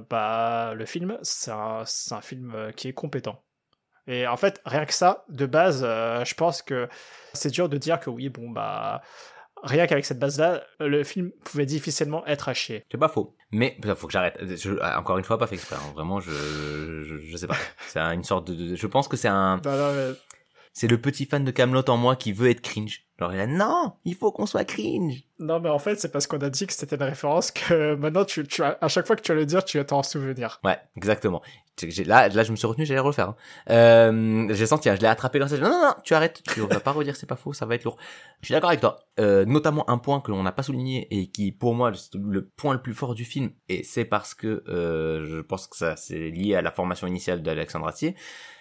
bah le film c'est un un film qui est compétent. Et en fait rien que ça de base je pense que c'est dur de dire que oui bon bah rien qu'avec cette base là le film pouvait difficilement être à chier C'est pas faux. Mais il faut que j'arrête. Je- encore une fois, pas fait exprès. hein. Vraiment, je, je, je sais pas. C'est un- une sorte de, de- Je pense que c'est un. Non, non, mais- C'est le petit fan de Camelot en moi qui veut être cringe. Genre, il a non, il faut qu'on soit cringe. Non, mais en fait, c'est parce qu'on a dit que c'était une référence que maintenant, tu, tu as, à chaque fois que tu vas le dire, tu vas t'en souvenir. Ouais, exactement. Là, là, je me suis retenu, j'allais refaire. hein. Euh, j'ai senti, hein, je l'ai attrapé j'ai dit, Non, non, non, tu arrêtes. Tu vas pas redire, c'est pas faux, ça va être lourd. Je suis d'accord avec toi. Euh, notamment un point que l'on n'a pas souligné et qui, pour moi, le point le plus fort du film, et c'est parce que euh, je pense que ça, c'est lié à la formation initiale d'Alexandre Astier,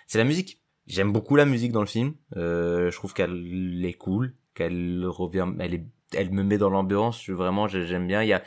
c'est la musique. J'aime beaucoup la musique dans le film. Euh, je trouve qu'elle est cool, qu'elle revient, elle est, elle me met dans l'ambiance. Vraiment, j'ai- j'aime bien. Il y a,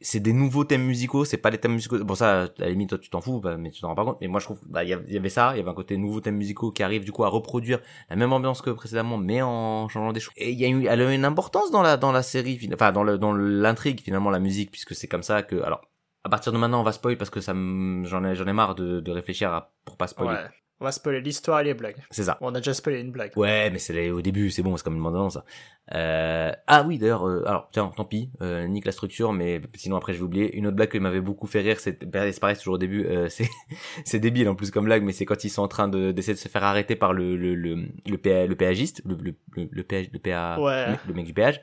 c'est des nouveaux thèmes musicaux, c'est pas des thèmes musicaux. Bon ça, à la limite toi tu t'en fous, bah, mais tu t'en rends pas compte. Mais moi je trouve, bah il y avait- ça, il y avait un côté nouveaux thèmes musicaux qui arrive du coup à reproduire la même ambiance que précédemment, mais en changeant des choses. Et il y a eu, elle a une importance dans la dans la série, fin- enfin dans le dans l'intrigue finalement la musique, puisque c'est comme ça que, alors à partir de maintenant on va spoil parce que ça j'en ai j'en ai marre de, de réfléchir à, pour pas spoiler. Ouais. On va spoiler l'histoire et les blagues. C'est ça. On a déjà spoilé une blague. Ouais, mais c'est au début, c'est bon, c'est comme une bande ça. Euh... Ah oui, d'ailleurs, euh, alors tiens, tant pis, euh, nique la structure, mais sinon après je vais oublier. Une autre blague qui m'avait beaucoup fait rire, c'est pareil, c'est toujours au début, euh, c'est c'est débile en plus comme blague, mais c'est quand ils sont en train de d'essayer de se faire arrêter par le le le le, PA, le péagiste, le le le, le, PA, le, PA, ouais. le, mec du péage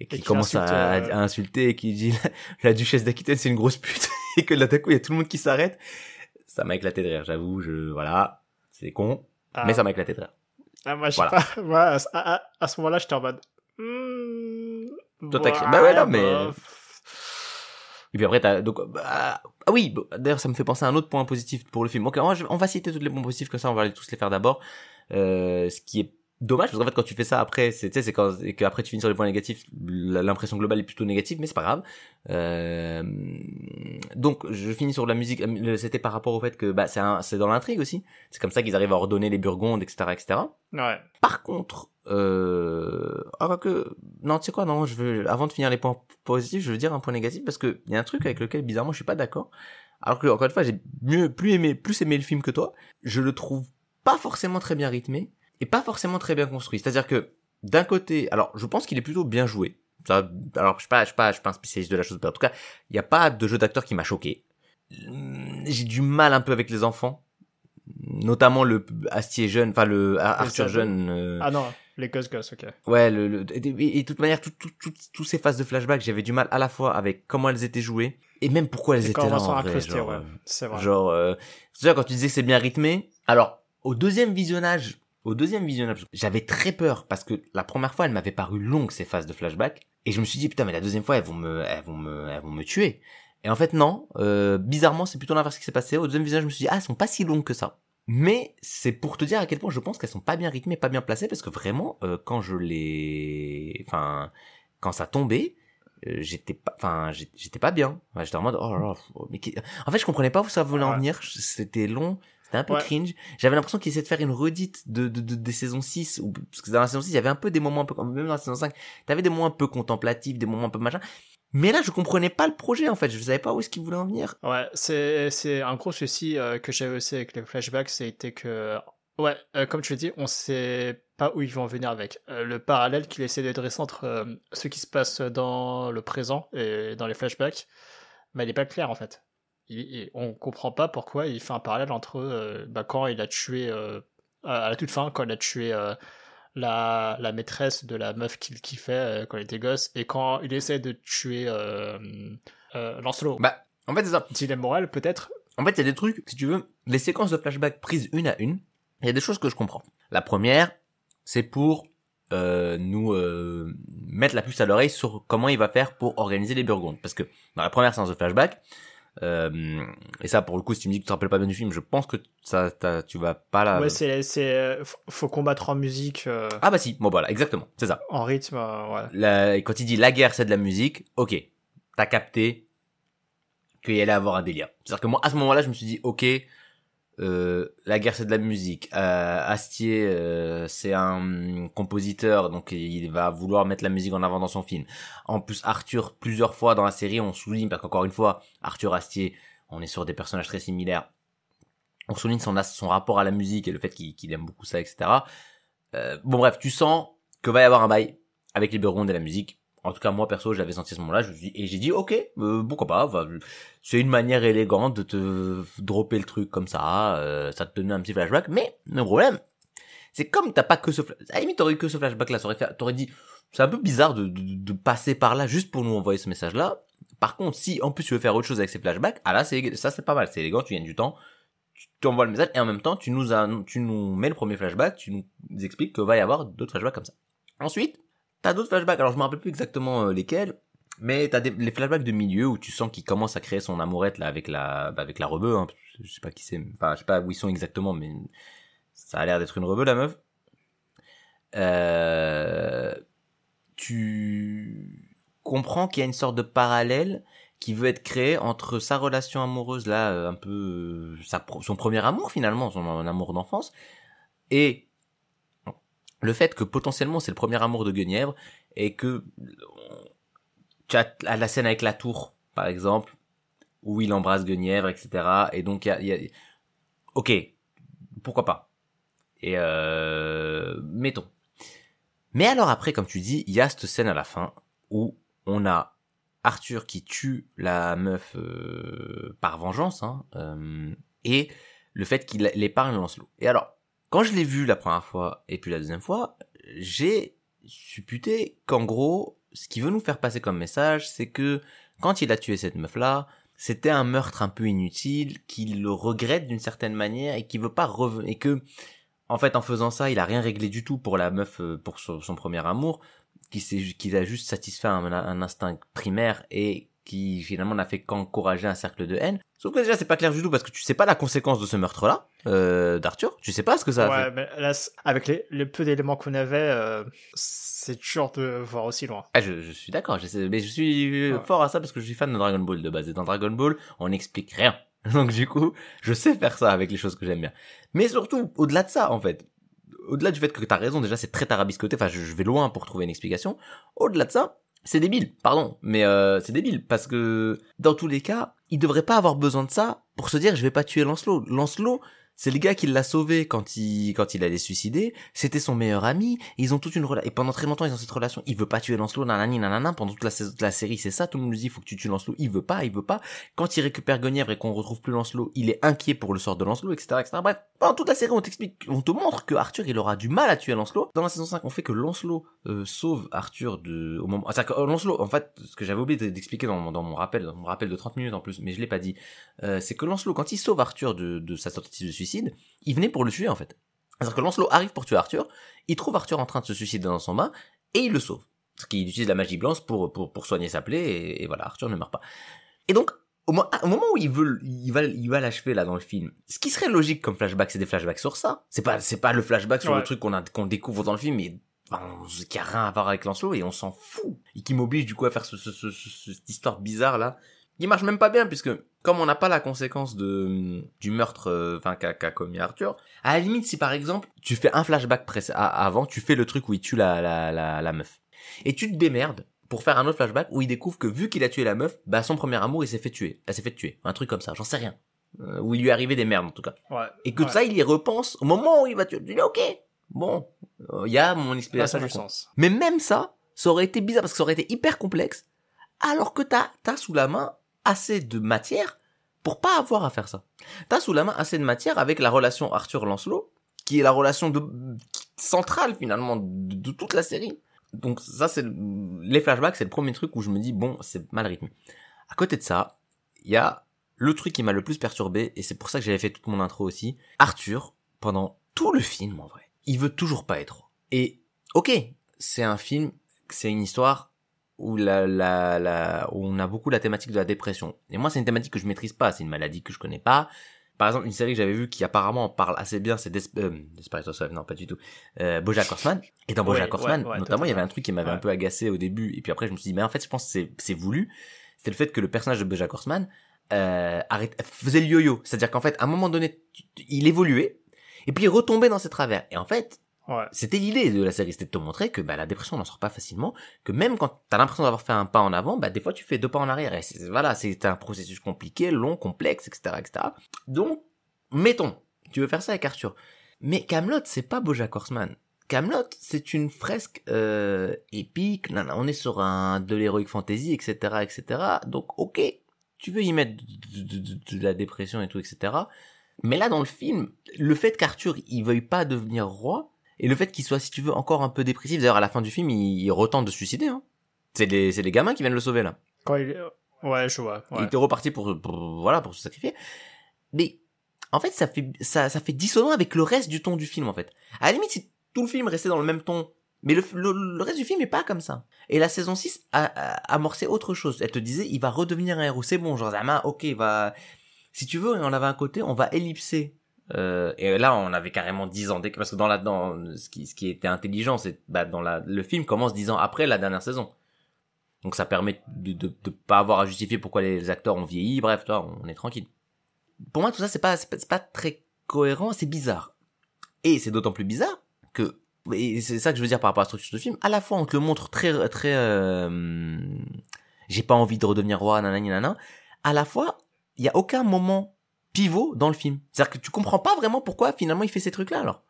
et qui, commence à, à, insulter et qui dit la, duchesse d'Aquitaine c'est une grosse pute et que là d'un coup il y a tout le monde qui s'arrête ça m'a éclaté de rire j'avoue je voilà c'est con ah. mais ça m'a éclaté de rire. Ah, moi je sais pas. Moi, à, à, ce moment là j'étais en mode hmm, toi t'as bah ouais non mais et puis après t'as donc bah, ah oui d'ailleurs ça me fait penser à un autre point positif pour le film. Ok on va citer tous les points positifs comme ça on va tous les faire d'abord. Euh, ce qui est dommage parce qu'en fait quand tu fais ça après c'est c'est quand et que après tu finis sur les points négatifs l'impression globale est plutôt négative mais c'est pas grave. Euh, donc je finis sur la musique c'était par rapport au fait que bah c'est c'est dans l'intrigue aussi. C'est comme ça qu'ils arrivent à ordonner les burgondes etc etc ouais. Par contre euh ah que non tu sais quoi non je veux avant de finir les points positifs je veux dire un point négatif parce que il y a un truc avec lequel bizarrement je suis pas d'accord. Alors que encore une fois j'ai mieux plus aimé plus aimé le film que toi. Je le trouve pas forcément très bien rythmé et pas forcément très bien construit. C'est-à-dire que d'un côté, alors je pense qu'il est plutôt bien joué. Ça, alors je suis pas, je suis pas, je suis pas un spécialiste de la chose, mais en tout cas, il n'y a pas de jeu d'acteur qui m'a choqué. J'ai du mal un peu avec les enfants, notamment le Astier jeune, enfin le Arthur jeune. Euh, ah non, les Gus, ok. Ouais, le, le et, de toute manière, tout, tout, tout, ces phases de flashback, j'avais du mal à la fois avec comment elles étaient jouées et même pourquoi elles étaient là en vrai. Genre, ouais, c'est vrai. Genre, euh, quand tu disais que c'est bien rythmé. Alors, au deuxième visionnage, au deuxième visionnage, j'avais très peur parce que la première fois, elle m'avait paru longue ces phases de flashback et je me suis dit putain mais la deuxième fois elles vont me elles vont me elles vont me tuer. Et en fait non, euh, bizarrement c'est plutôt l'inverse qui s'est passé. Au deuxième visionnage, je me suis dit ah elles sont pas si longues que ça. Mais c'est pour te dire à quel point je pense qu'elles sont pas bien rythmées, pas bien placées parce que vraiment euh, quand je les enfin quand ça tombait, euh, j'étais pas enfin j'étais pas bien. j'étais en mode oh là là, mais en fait je comprenais pas où ça voulait en venir, c'était long c'était un peu cringe. J'avais l'impression qu'ils essayaient de faire une redite de, de, de, des saisons 6, ou, parce que dans la saison 6, il y avait un peu des moments un peu, même dans la saison 5, t'avais des moments un peu contemplatifs, des moments un peu machin. Mais là, je comprenais pas le projet, en fait. Je savais pas où est-ce qu'ils voulaient en venir. Ouais, c'est, c'est un gros souci euh, que j'avais aussi avec les flashbacks, c'était que, ouais, euh, comme tu le dis, on sait pas où ils vont en venir avec. Euh, le parallèle qu'il essaie de dresser entre ce qui se passe dans le présent et dans les flashbacks, bah, il est pas clair, en fait il, on comprend pas pourquoi il fait un parallèle entre euh, bah, quand il a tué euh, à la toute fin quand il a tué euh, la, la maîtresse de la meuf qu'il kiffait quand il était gosse et quand il essaie de tuer Lancelot. Bah en fait c'est ça. Dilemme moral peut-être. En fait il y a des trucs si tu veux les séquences de flashback prises une à une il y a des choses que je comprends. La première c'est pour nous mettre la puce à l'oreille sur comment il va faire pour organiser les Burgondes. Parce que dans la première séance de flashback, euh, et ça, pour le coup, si tu me dis que tu te rappelles pas bien du film, je pense que ça, tu vas pas là. Ouais, c'est, c'est, faut combattre en musique. Euh, ah bah si, bon voilà, exactement, c'est ça. En rythme, euh, ouais. quand il dit la guerre, c'est de la musique, ok, t'as capté qu'il allait avoir un délire. C'est-à-dire que moi, à ce moment-là, je me suis dit, ok, euh, la guerre c'est de la musique. Euh, Astier euh, c'est un compositeur donc il va vouloir mettre la musique en avant dans son film. En plus Arthur plusieurs fois dans la série on souligne parce qu'encore une fois Arthur Astier on est sur des personnages très similaires. On souligne son son rapport à la musique et le fait qu'il aime beaucoup ça etc. bon bref tu sens que va y avoir un bail avec les Burgondes et la musique en tout cas, moi, perso, j'avais senti ce moment-là, et j'ai dit, ok, euh, pourquoi pas, c'est une manière élégante de te dropper le truc comme ça, euh, ça te donne un petit flashback, mais le problème, c'est comme t'as pas que ce flashback, à la limite, t'aurais que ce flashback-là, t'aurais dit, c'est un peu bizarre de, de, passer par là juste pour nous envoyer ce message-là. Par contre, si en plus tu veux faire autre chose avec ces flashbacks, ah là, c'est, ça c'est pas mal, c'est élégant, tu gagnes du temps, tu envoies le message, et en même temps, tu nous as, tu nous mets le premier flashback, tu nous expliques qu'il va y avoir d'autres flashbacks comme ça. Ensuite, T'as d'autres flashbacks, alors je me rappelle plus exactement euh, lesquels, mais t'as des, flashbacks de milieu où tu sens qu'il commence à créer son amourette là avec la bah, avec la rebeu. Hein. Je sais pas qui c'est, enfin je sais pas où ils sont exactement, mais ça a l'air d'être une rebeu la meuf. Euh, tu comprends qu'il y a une sorte de parallèle qui veut être créé entre sa relation amoureuse là, euh, un peu sa, son premier amour finalement, son amour d'enfance, et le fait que potentiellement c'est le premier amour de Guenièvre et que tu as la scène avec la tour par exemple où il embrasse Guenièvre etc et donc il y a, ok pourquoi pas Et euh, mettons. Mais alors après, comme tu dis, il y a cette scène à la fin où on a Arthur qui tue la meuf euh, par vengeance, hein, euh, et le fait qu'il l'épargne Lancelot. Et alors, quand je l'ai vu la première fois et puis la deuxième fois, j'ai supputé qu'en gros, ce qu'il veut nous faire passer comme message, c'est que quand il a tué cette meuf-là, c'était un meurtre un peu inutile, qu'il le regrette d'une certaine manière et qu'il veut pas revenir, et que, en fait, en faisant ça, il a rien réglé du tout pour la meuf, euh, pour son, premier amour, qu'il a juste satisfait un instinct primaire et qui finalement n'a fait qu'encourager un cercle de haine. Sauf que déjà c'est pas clair du tout parce que tu sais pas la conséquence de ce meurtre-là euh, d'Arthur. Tu sais pas ce que ça a ouais, Mais là, avec les, les peu d'éléments qu'on avait, euh, c'est dur de voir aussi loin. Ah, je, je suis d'accord, mais je suis fort à ça parce que je suis fan de Dragon Ball de base. Et dans Dragon Ball, on n'explique rien. Donc du coup, je sais faire ça avec les choses que j'aime bien. Mais surtout, au-delà de ça, en fait, au-delà du fait que t'as raison, déjà c'est très tarabiscoté, enfin je vais loin pour trouver une explication. Au-delà de ça, c'est débile, pardon, mais euh, c'est débile parce que dans tous les cas, il devrait pas avoir besoin de ça pour se dire je vais pas tuer Lancelot. Lancelot, c'est le gars qui l'a sauvé quand il quand il allait suicider. C'était son meilleur ami. Ils ont toute une relation et pendant très longtemps ils ont cette relation. Il veut pas tuer Lancelot, nanani nanana. Pendant toute la, la série c'est ça. Tout le monde lui dit faut que tu tues Lancelot. Il veut pas, il veut pas. Quand il récupère Guenièvre et qu'on retrouve plus Lancelot, il est inquiet pour le sort de Lancelot, etc., etc. Bref, pendant toute la série on t'explique, on te montre que Arthur il aura du mal à tuer Lancelot. Dans la saison 5 on fait que Lancelot euh, sauve Arthur de au moment. C'est que Lancelot en fait ce que j'avais oublié d'expliquer dans mon, dans mon rappel, dans mon rappel de 30 minutes en plus, mais je l'ai pas dit, euh, c'est que Lancelot quand il sauve Arthur de, de sa tentative de suicide, il venait pour le tuer en fait. C'est-à-dire que Lancelot arrive pour tuer Arthur, il trouve Arthur en train de se suicider dans son bain, et il le sauve. Parce qu'il utilise la magie blanche pour, pour, pour soigner sa plaie, et, voilà, Arthur ne meurt pas. Et donc, au, moment où il veut, il va, il va l'achever là dans le film, ce qui serait logique comme flashback, c'est des flashbacks sur ça. C'est pas, c'est pas le flashback sur le truc qu'on découvre dans le film, mais qui a rien à voir avec Lancelot et on s'en fout. Et qui m'oblige du coup à faire ce, ce, ce, cette histoire bizarre là il marche même pas bien puisque comme on n'a pas la conséquence de du meurtre euh, enfin qu'a commis Arthur à la limite si par exemple tu fais un flashback avant tu fais le truc où il tue la la la, la meuf. Et tu te démerdes pour faire un autre flashback où il découvre que vu qu'il a tué la meuf bah son premier amour il s'est fait tuer. Elle s'est fait tuer. Un truc comme ça. J'en sais rien. Euh, où il lui est arrivé des merdes en tout cas. Ouais, et que ça il y repense au moment où il va tuer. Il dit ok. Bon. Euh, il y a mon explication ça sens. mais même ça ça aurait été bizarre parce que ça aurait été hyper complexe alors que t'as t'as sous la main assez de matière pour pas avoir à faire ça. T'as sous la main assez de matière avec la relation Arthur-Lancelot, qui est la relation de, centrale finalement de, toute la série. Donc ça c'est les flashbacks, c'est le premier truc où je me dis bon, c'est mal rythmé. À côté de ça, il y a le truc qui m'a le plus perturbé et c'est pour ça que j'avais fait toute mon intro aussi. Arthur, pendant tout le film en vrai, il veut toujours pas être Et OK, c'est un film, c'est une histoire où la, la, la, où on a beaucoup la thématique de la dépression. Et moi, c'est une thématique que je maîtrise pas, c'est une maladie que je connais pas. Par exemple, une série que j'avais vue qui apparemment parle assez bien, c'est Des euh, Desperate Housewives, non pas du tout, euh, BoJack Horseman. Et dans BoJack Horseman, notamment, il y avait un truc qui m'avait un peu agacé au début, et puis après, je me suis dit, mais en fait, je pense que c'est, voulu. C'est le fait que le personnage de BoJack Horseman euh, arrête, faisait le yo-yo. C'est-à-dire qu'en fait, à un moment donné, il évoluait, et puis il retombait dans ses travers. Et en fait, c'était l'idée de la série, c'était de te montrer que bah, la dépression n'en sort pas facilement, que même quand t'as l'impression d'avoir fait un pas en avant, bah, des fois tu fais deux pas en arrière. Et voilà, c'est un processus compliqué, long, complexe, etc., etc. Donc, mettons, tu veux faire ça avec Arthur. Mais Camelot, c'est pas BoJack Horseman. Camelot, c'est une fresque euh, épique. on est sur un de l'heroic fantasy, etc., etc. Donc, ok, tu veux y mettre de, la dépression et tout, etc. Mais là, dans le film, le fait qu'Arthur il veuille pas devenir roi, et le fait qu'il soit, si tu veux, encore un peu dépressif, d'ailleurs à la fin du film, il, il retente de se suicider. Hein. C'est les, c'est les gamins qui viennent le sauver là. Quand il, ouais, je vois. Il était reparti pour, voilà, pour se sacrifier. Mais en fait, ça fait, ça, ça fait dissonant avec le reste du ton du film en fait. À la limite, si tout le film restait dans le même ton, mais le, le, reste du film est pas comme ça. Et la saison 6 a, a, amorcé autre chose. Elle te disait, il va redevenir un héros. C'est bon, genre, Zama, ok, va, si tu veux, on avait un côté, on va ellipser euh, et là, on avait carrément 10 ans parce que dans la dans ce qui ce qui était intelligent, c'est bah, dans la le film commence 10 ans après la dernière saison. Donc ça permet de, de, pas avoir à justifier pourquoi les acteurs ont vieilli. Bref, toi, on est tranquille. Pour moi, tout ça, c'est pas c'est pas, très cohérent, c'est bizarre. Et c'est d'autant plus bizarre que et c'est ça que je veux dire par rapport à la structure du film. À la fois, on te le montre très très euh, j'ai pas envie de redevenir roi, nanani nanana. À la fois, il y a aucun moment pivot dans le film. C'est-à-dire que tu comprends pas vraiment pourquoi finalement il fait ces trucs-là alors.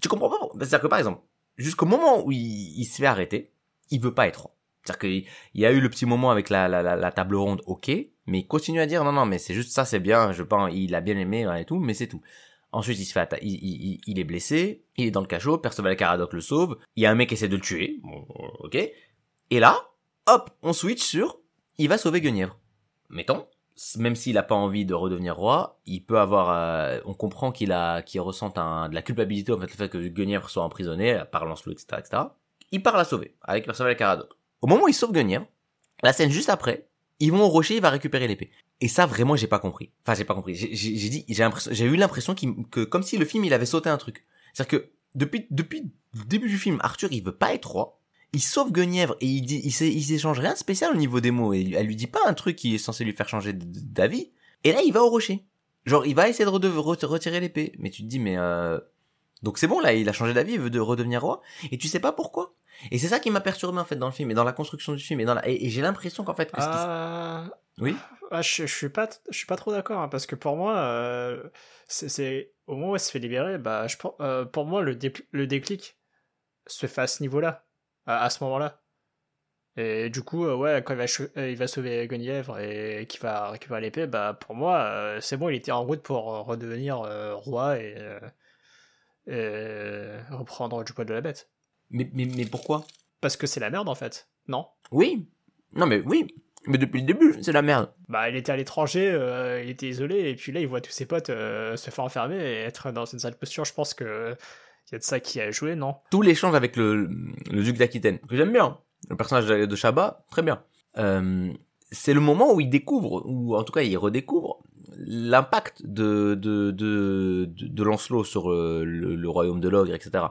Tu comprends pas. C'est-à-dire que par exemple, jusqu'au moment où il, se fait arrêter, il veut pas être roi. C'est-à-dire qu'il y a eu le petit moment avec la, table ronde, ok, mais il continue à dire non non mais c'est juste ça c'est bien, je pense il a bien aimé et tout, mais c'est tout. Ensuite, il se fait il, il, est blessé, il est dans le cachot, Perceval Caradoc le sauve, il y a un mec qui essaie de le tuer, bon, ok. Et là, hop, on switch sur, il va sauver Guenièvre. Mettons, même s'il a pas envie de redevenir roi, il peut avoir, euh, on comprend qu'il a, qu'il ressent un, de la culpabilité en fait le fait que Guenièvre soit emprisonné par Lancelot, etc., etc. Il part la sauver avec Perceval Caradoc. Au moment où il sauve Guenièvre, la scène juste après, ils vont au rocher, il va récupérer l'épée. Et ça, vraiment, j'ai pas compris. Enfin, j'ai pas compris. J'ai dit, j'ai j'ai eu l'impression que, comme si le film, il avait sauté un truc. C'est-à-dire que, depuis, depuis le début du film, Arthur, il veut pas être roi. Il sauve Guenièvre et il dit, il, s'échange rien de spécial au niveau des mots. Et elle lui dit pas un truc qui est censé lui faire changer d'avis. Et là, il va au rocher. Genre, il va essayer de retirer l'épée. Mais tu te dis, mais euh... donc c'est bon là, il a changé d'avis, il veut de redevenir roi. Et tu sais pas pourquoi. Et c'est ça qui m'a perturbé en fait dans le film et dans la construction du film et dans la... et, j'ai l'impression qu'en fait que euh... oui ah, je, je, suis pas je suis pas trop d'accord hein, parce que pour moi euh, c'est au moment où elle se fait libérer bah je euh, pour moi le, le déclic se fait à ce niveau-là à, ce moment-là et du coup euh, ouais quand il va, euh, il va sauver Guenièvre et qu'il va récupérer l'épée bah pour moi euh, c'est bon il était en route pour redevenir roi et, et reprendre du poids de la bête mais, mais, mais pourquoi? Parce que c'est la merde en fait, non? Oui. Non mais oui. Mais depuis le début, c'est la merde. Bah, il était à l'étranger, euh, il était isolé, et puis là, il voit tous ses potes euh, se faire enfermer et être dans une sale posture. Je pense que il y a de ça qui a joué, non? Tout l'échange avec le, le duc d'Aquitaine, que j'aime bien. Le personnage de Chabat, très bien. Euh, c'est le moment où il découvre, ou en tout cas il redécouvre, l'impact de, de, de, de, Lancelot sur le, le royaume de l'ogre, etc.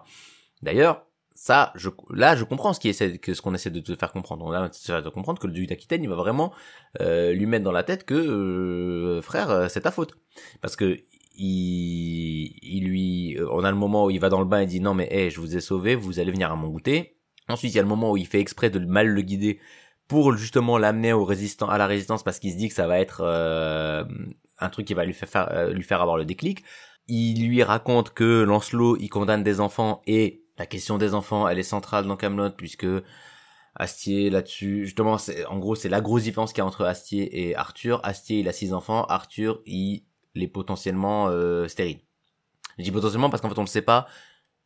D'ailleurs, ça, je, là, je comprends ce qui essaie, que ce qu'on essaie de te faire comprendre. Là, tu vas comprendre que le duc d'Aquitaine, il va vraiment euh, lui mettre dans la tête que euh, frère, euh, c'est ta faute, parce que il, il lui, on a le moment où il va dans le bain et dit non mais hey, je vous ai sauvé, vous allez venir à mon goûter. Ensuite, il y a le moment où il fait exprès de mal le guider pour justement l'amener au résistant, à la résistance parce qu'il se dit que ça va être un truc qui va lui faire, lui faire avoir le déclic. Il lui raconte que Lancelot, il condamne des enfants et la question des enfants, elle est centrale dans Camelot puisque Astier là-dessus, justement, c'est en gros c'est la grosse différence qu'il y a entre Astier et Arthur. Astier il a six enfants, Arthur il est potentiellement euh, stérile. Je dis potentiellement parce qu'en fait on le sait pas.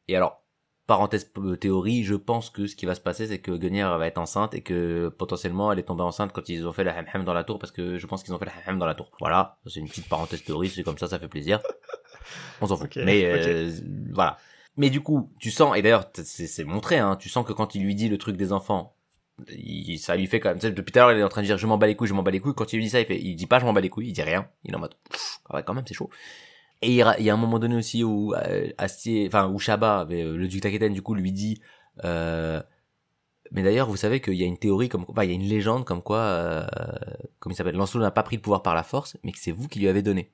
Et alors parenthèse euh, théorie, je pense que ce qui va se passer, c'est que Guenièvre va être enceinte et que potentiellement elle est tombée enceinte quand ils ont fait la ham dans la tour, parce que je pense qu'ils ont fait la ham dans la tour. Voilà, c'est une petite parenthèse théorie, c'est comme ça, ça fait plaisir. On s'en fout. Mais euh, voilà. Mais du coup, tu sens, et d'ailleurs, c'est montré, hein, tu sens que quand il lui dit le truc des enfants, il, ça lui fait quand même, tu depuis tout à l'heure, il est en train de dire je m'en bats les couilles, je m'en bats les couilles. Quand il lui dit ça, il fait, il dit pas je m'en bats les couilles, il dit rien. Il est en mode, ah ouais, quand même, c'est chaud. Et il il y a un moment donné aussi où euh, Astier, enfin, où Chabat, euh, le duc Taketen, du coup, lui dit, euh, mais d'ailleurs, vous savez qu'il y a une théorie comme quoi, il y a une légende comme quoi, euh, comme il s'appelle, Lancelot n'a pas pris le pouvoir par la force, mais que c'est vous qui lui avez donné.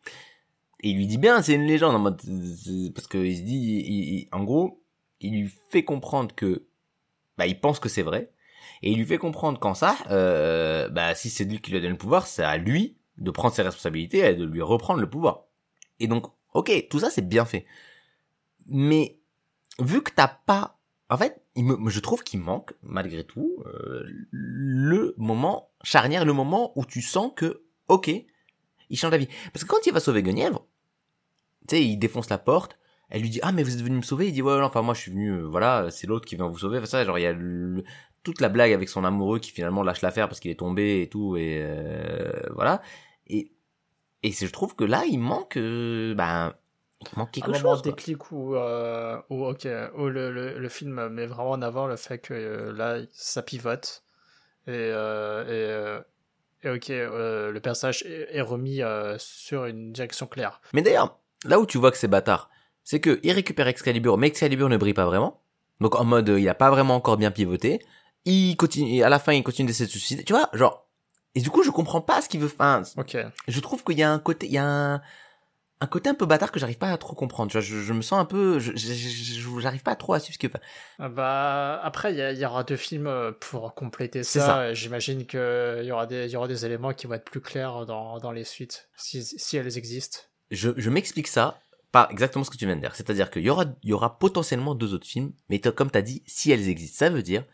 Et il lui dit bien, c'est une légende en mode parce que il se dit, en gros, il lui fait comprendre que, bah, il pense que c'est vrai, et il lui fait comprendre qu'en ça, euh, bah, si c'est lui qui lui a donné le pouvoir, c'est à lui de prendre ses responsabilités et de lui reprendre le pouvoir. Et donc, ok, tout ça c'est bien fait, mais vu que t'as pas, en fait, je trouve qu'il manque malgré tout euh, le moment charnière, le moment où tu sens que, ok, il change d'avis. Parce que quand il va sauver Guenièvre, tu sais, il défonce la porte, elle lui dit ah mais vous êtes venu me sauver, il dit ouais, enfin moi je suis venu, euh, voilà, c'est l'autre qui vient vous sauver, enfin, ça genre il y a toute la blague avec son amoureux qui finalement lâche l'affaire parce qu'il est tombé et tout et euh, voilà et et je trouve que là il manque euh, ben il manque quelque un chose. Un déclic où, euh, où, ok, où le, le, le, film met vraiment en avant le fait que là ça pivote et, et et ok, euh, le personnage est, remis euh, sur une direction claire. Mais d'ailleurs, là où tu vois que c'est bâtard, c'est que il récupère Excalibur, mais Excalibur ne brille pas vraiment. Donc en mode, il a pas vraiment encore bien pivoté. Il continue, à la fin, il continue d'essayer de se suicider. Tu vois, genre. Et du coup, je comprends pas ce qu'il veut. Enfin, ok. Je trouve qu'il y a un côté, il y a un, un côté un peu bâtard que j'arrive pas à trop comprendre. Je, je, me sens un peu, j'arrive pas trop à suivre ce qu'il fait. Ah bah après il y, aura deux films euh, pour compléter ça. J'imagine que il y aura des il y aura des éléments qui vont être plus clairs dans, dans les suites si, si elles existent. je, je m'explique ça par exactement ce que tu viens de dire. C'est-à-dire qu'il y aura, il y aura potentiellement deux autres films, mais comme t'as dit, si elles existent, ça veut dire que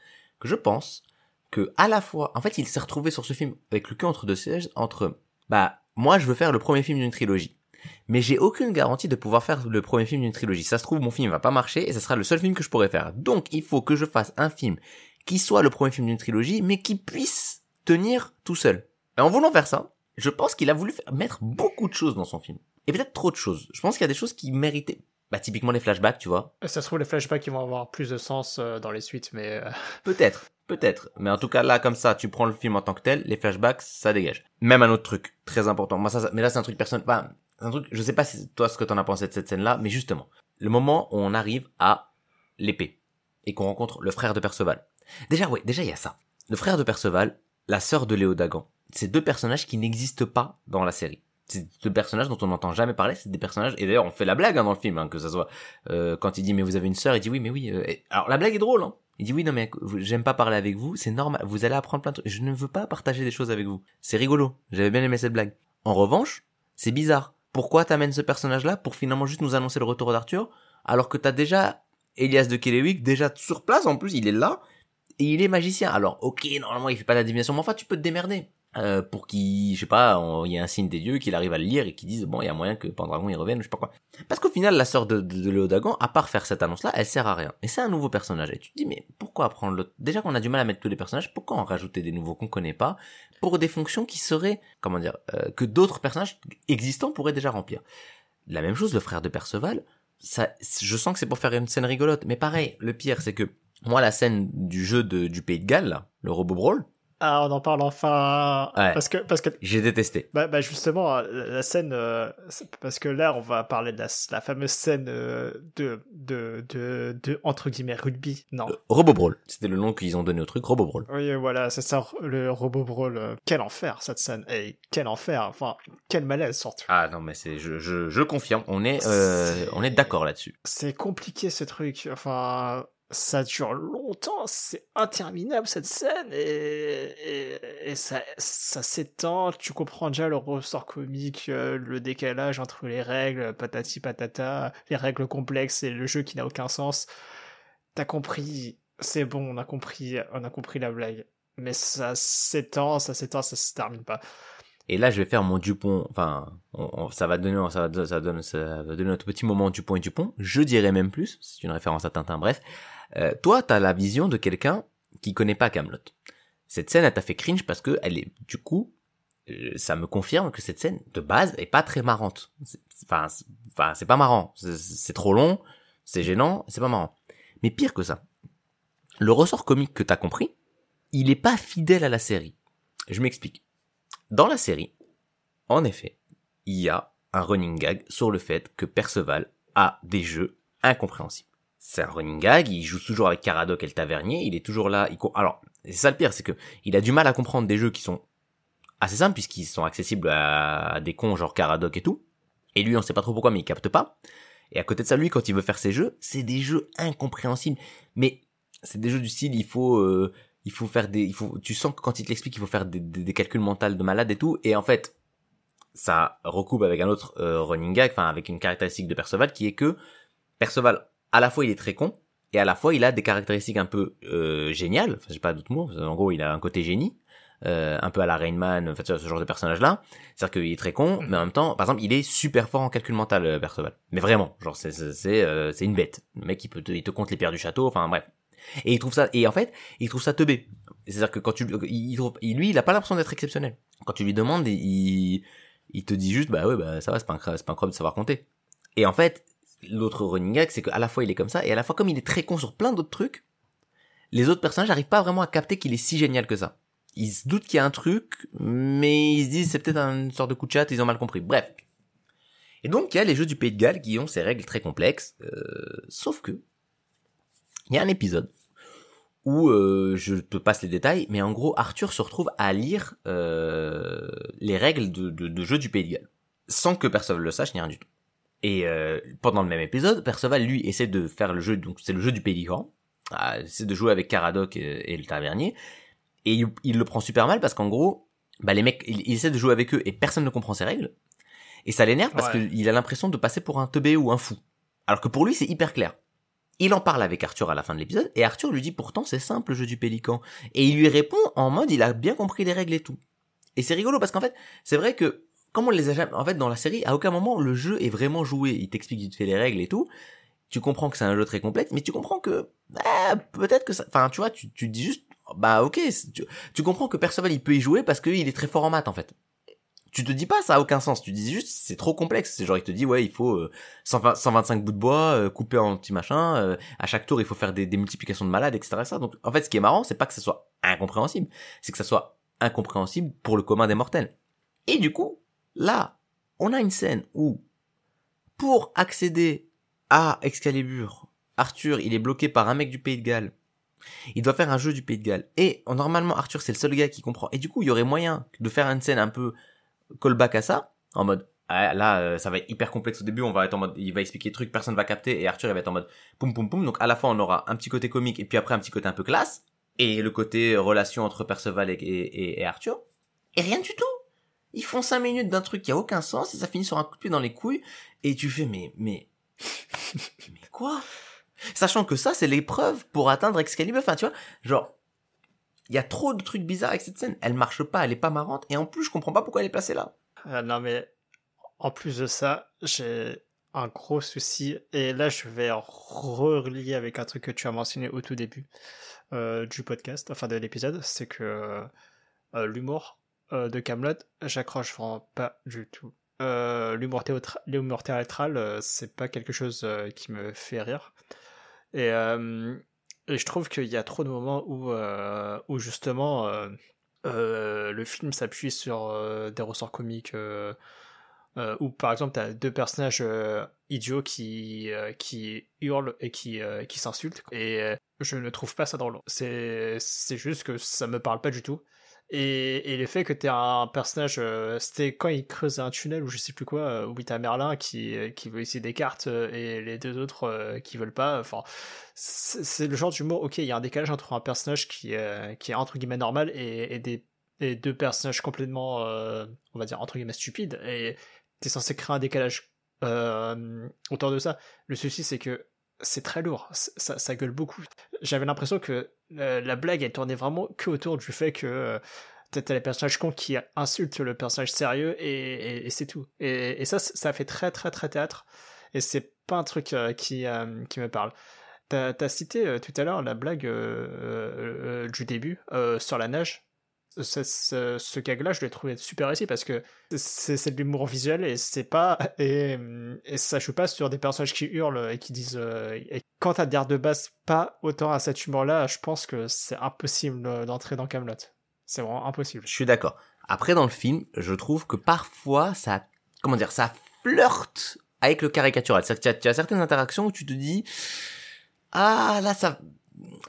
je pense que à la fois, en fait, il s'est retrouvé sur ce film avec le cul entre deux sièges, entre, bah, moi, je veux faire le premier film d'une trilogie. Mais j'ai aucune garantie de pouvoir faire le premier film d'une trilogie. Ça se trouve, mon film va pas marcher et ça sera le seul film que je pourrai faire. Donc, il faut que je fasse un film qui soit le premier film d'une trilogie, mais qui puisse tenir tout seul. Et en voulant faire ça, je pense qu'il a voulu mettre beaucoup de choses dans son film. Et peut-être trop de choses. Je pense qu'il y a des choses qui méritaient. Bah, typiquement les flashbacks, tu vois. Ça se trouve, les flashbacks, ils vont avoir plus de sens euh, dans les suites, mais... Euh, peut-être. Peut-être. Mais en tout cas, là, comme ça, tu prends le film en tant que tel, les flashbacks, ça dégage. Même un autre truc, très important. Moi, ça, mais là, c'est un truc personnel. Bah, un truc, je sais pas si toi, ce que t'en as pensé de cette scène-là, mais justement, le moment où on arrive à l'épée et qu'on rencontre le frère de Perceval. Déjà, ouais, déjà, il y a ça. Le frère de Perceval, la sœur de Léo Dagan. C'est deux personnages qui n'existent pas dans la série. C'est deux personnages dont on n'entend jamais parler, c'est des personnages, et d'ailleurs on fait la blague hein, dans le film, hein, que ça soit, euh, quand il dit mais vous avez une sœur, il dit oui mais oui, euh, alors la blague est drôle, hein. il dit oui non mais j'aime pas parler avec vous, c'est normal, vous allez apprendre plein de trucs, je ne veux pas partager des choses avec vous, c'est rigolo, j'avais bien aimé cette blague. En revanche, c'est bizarre, pourquoi t'amènes ce personnage-là pour finalement juste nous annoncer le retour d'Arthur, alors que t'as déjà Elias de Kelewik déjà sur place en plus, il est là, et il est magicien. Alors, ok, normalement, il fait pas la divination, mais enfin, tu peux te démerder. Euh, pour qu'il, je sais pas, il y a un signe des dieux, qu'il arrive à le lire et qu'il dise, bon, il y a moyen que Pendragon il revienne, je sais pas quoi. Parce qu'au final, la sœur de, de, Léodagan, à part faire cette annonce-là, elle sert à rien. Et c'est un nouveau personnage. Et tu te dis, mais pourquoi prendre l'autre Déjà qu'on a du mal à mettre tous les personnages, pourquoi en rajouter des nouveaux qu'on connaît pas pour des fonctions qui seraient, comment dire, euh, que d'autres personnages existants pourraient déjà remplir? La même chose, le frère de Perceval, ça, je sens que c'est pour faire une scène rigolote. Mais pareil, le pire, c'est que moi, la scène du jeu de, du Pays de Galles, le Robot Brawl, ah, on en parle enfin. Parce que, parce que. J'ai détesté. Bah, bah justement, la, scène, euh, parce que là, on va parler de la, fameuse scène euh, de, de, de, de, entre guillemets, rugby. Non. Euh, Robo Brawl. C'était le nom qu'ils ont donné au truc, Robo Brawl. Oui, voilà, c'est ça, le Robo Brawl. quel enfer, cette scène. Et quel enfer. Enfin, quel malaise, surtout. Ah, non, mais c'est, je, je, je confirme. On est, on est d'accord là-dessus. C'est compliqué, ce truc. Enfin, ça dure longtemps, c'est interminable cette scène et, ça, s'étend, tu comprends déjà le ressort comique, euh, le décalage entre les règles, patati patata, les règles complexes et le jeu qui n'a aucun sens. T'as compris, c'est bon, on a compris, on a compris la blague. Mais ça s'étend, ça s'étend, ça se termine pas. Et là, je vais faire mon Dupont. Enfin, ça va donner, ça donne, ça va donner notre petit moment Dupont et Dupont. Je dirais même plus. C'est une référence à Tintin. Bref, euh, toi, t'as la vision de quelqu'un qui connaît pas Camelot. Cette scène, elle t'a fait cringe parce que elle est, du coup, euh, ça me confirme que cette scène de base est pas très marrante. Enfin, enfin, c'est pas marrant. C'est trop long, c'est gênant, c'est pas marrant. Mais pire que ça, le ressort comique que t'as compris, il est pas fidèle à la série. Je m'explique. Dans la série, en effet, il y a un running gag sur le fait que Perceval a des jeux incompréhensibles c'est un running gag, il joue toujours avec Caradoc et le tavernier, il est toujours là, il alors, c'est ça le pire, c'est que il a du mal à comprendre des jeux qui sont assez simples puisqu'ils sont accessibles à, des cons genre Caradoc et tout. Et lui, on sait pas trop pourquoi, mais il capte pas. Et à côté de ça, lui, quand il veut faire ses jeux, c'est des jeux incompréhensibles. Mais c'est des jeux du style, il faut, euh, il faut faire des, il faut, tu sens que quand il te l'explique, il faut faire des, calculs mentaux de malade et tout. Et en fait, ça recoupe avec un autre euh, running gag, enfin avec une caractéristique de Perceval qui est que Perceval à la fois il est très con et à la fois il a des caractéristiques un peu euh, géniales. Enfin, j'ai pas d'autres mots. En gros, il a un côté génie. Euh, un peu à la Rainman, en fait, ce genre de personnage-là. C'est-à-dire qu'il est très con, mais en même temps, par exemple, il est super fort en calcul mental, euh, Perceval. Mais vraiment, genre, c'est c'est euh, c'est une bête. Le mec, il peut te, il te compte les pierres du château, enfin bref. Et il trouve ça, et en fait, il trouve ça teubé. C'est-à-dire que quand tu, il trouve, lui, il a pas l'impression d'être exceptionnel. Quand tu lui demandes, il, il te dit juste, bah ouais, bah ça va, c'est pas c'est pas incroyable de savoir compter. Et en fait, l'autre running gag, c'est qu'à la fois il est comme ça, et à la fois comme il est très con sur plein d'autres trucs, les autres personnages n'arrivent pas vraiment à capter qu'il est si génial que ça. Ils se doutent qu'il y a un truc, mais ils se disent c'est peut-être une sorte de coup de chat, ils ont mal compris. Bref. Et donc il y a les jeux du Pays de Galles qui ont ces règles très complexes, euh, sauf que il y a un épisode où euh, je te passe les détails, mais en gros Arthur se retrouve à lire euh, les règles de, de, jeu du Pays de Galles, sans que personne le sache ni rien du tout. Et euh, pendant le même épisode, Perceval lui essaie de faire le jeu, donc c'est le jeu du pélican, ah, essaie de jouer avec Caradoc et, le tavernier, et il, le prend super mal parce qu'en gros, bah les mecs, il, essaie de jouer avec eux et personne ne comprend ses règles. Et ça l'énerve parce Ouais. qu'il a l'impression de passer pour un teubé ou un fou. Alors que pour lui, c'est hyper clair. Il en parle avec Arthur à la fin de l'épisode, et Arthur lui dit pourtant c'est simple le jeu du pélican. Et il lui répond en mode il a bien compris les règles et tout. Et c'est rigolo parce qu'en fait, c'est vrai que, comme on les a jamais, en fait, dans la série, à aucun moment le jeu est vraiment joué. Il t'explique vite fait les règles et tout. Tu comprends que c'est un jeu très complexe, mais tu comprends que, bah, peut-être que ça, enfin, tu vois, tu, tu dis juste, bah, ok, tu, tu comprends que Perceval il peut y jouer parce qu'il est très fort en maths, en fait. Tu te dis pas ça a aucun sens, tu dis juste c'est trop complexe. C'est genre il te dit ouais il faut euh, 120 125 bouts de bois euh, coupés en petits machins. euh, à chaque tour il faut faire des, des multiplications de malades etc. Ça. Donc en fait ce qui est marrant c'est pas que ça soit incompréhensible, c'est que ça soit incompréhensible pour le commun des mortels. Et du coup là on a une scène où pour accéder à Excalibur, Arthur il est bloqué par un mec du Pays de Galles. Il doit faire un jeu du Pays de Galles. Et normalement Arthur c'est le seul gars qui comprend. Et du coup il y aurait moyen de faire une scène un peu callback à ça, en mode ah, là euh, ça va être hyper complexe au début, on va être en mode il va expliquer des trucs, personne va capter et Arthur il va être en mode poum poum poum. Donc à la fois on aura un petit côté comique et puis après un petit côté un peu classe et le côté relation entre Perceval et, et Arthur. Et rien du tout. Ils font cinq minutes d'un truc qui a aucun sens et ça finit sur un coup de pied dans les couilles et tu fais mais mais mais quoi? Sachant que ça c'est l'épreuve pour atteindre Excalibur. Enfin tu vois genre il y a trop de trucs bizarres avec cette scène. Elle marche pas, elle est pas marrante et en plus je comprends pas pourquoi elle est placée là. Euh, non, mais en plus de ça, j'ai un gros souci. Et là, je vais relier avec un truc que tu as mentionné au tout début euh, du podcast, enfin de l'épisode. C'est que euh, l'humour euh, de Camelot, j'accroche vraiment pas du tout. Euh, l'humour théâtra- l'humour théâtral, euh, c'est pas quelque chose qui me fait rire. Et, je trouve qu'il y a trop de moments où, où justement le film s'appuie sur des ressorts comiques euh, où par exemple tu as deux personnages idiots qui, qui hurlent et qui, qui s'insultent et je ne trouve pas ça drôle. C'est c'est juste que ça me parle pas du tout. Et, et le fait que tu un personnage, euh, c'était quand il creuse un tunnel ou je sais plus quoi, euh, où t'as Merlin qui, qui veut essayer des cartes euh, et les deux autres euh, qui veulent pas. Enfin, c'est le genre d'humour, ok, il y a un décalage entre un personnage qui, euh, qui est entre guillemets normal et, des et deux personnages complètement, euh, on va dire, entre guillemets stupides. Et t'es censé créer un décalage euh, autour de ça. Le souci, c'est que c'est très lourd, ça gueule beaucoup. J'avais l'impression que la blague, elle tournait vraiment que autour du fait que euh, t'as les personnages cons qui insultent le personnage sérieux et, c'est tout. Et, ça, ça fait très très très théâtre. Et c'est pas un truc euh, qui, euh, qui me parle. T'as as cité euh, tout à l'heure la blague du début sur la nage. Ce, ce, ce gag-là, je l'ai trouvé super réussi parce que c'est de l'humour visuel et c'est pas et, ça joue pas sur des personnages qui hurlent et qui disent euh, et quand t'adhères de base pas autant à cet humour-là, je pense que c'est impossible d'entrer dans Camelot. C'est vraiment impossible. Je suis d'accord. Après, dans le film, je trouve que parfois, ça, comment dire, ça flirte avec le caricatural. C'est-à-dire tu as certaines interactions où tu te dis, ah, là, ça,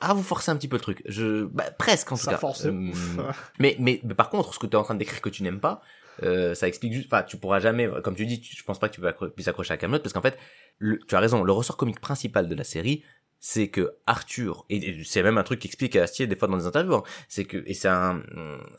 ah, vous forcez un petit peu le truc. Je, bah, presque, en tout Ça cas. force Euh, ouf. mais, mais, mais par contre, ce que tu es en train de décrire que tu n'aimes pas, euh, ça explique juste, enfin, tu pourras jamais, comme tu dis, tu- je pense pas que tu accro- puisses accrocher à Camelot parce qu'en fait, le- tu as raison, le ressort comique principal de la série, c'est que Arthur, et c'est même un truc qu'explique Astier des fois dans des interviews, hein, c'est que, et c'est un,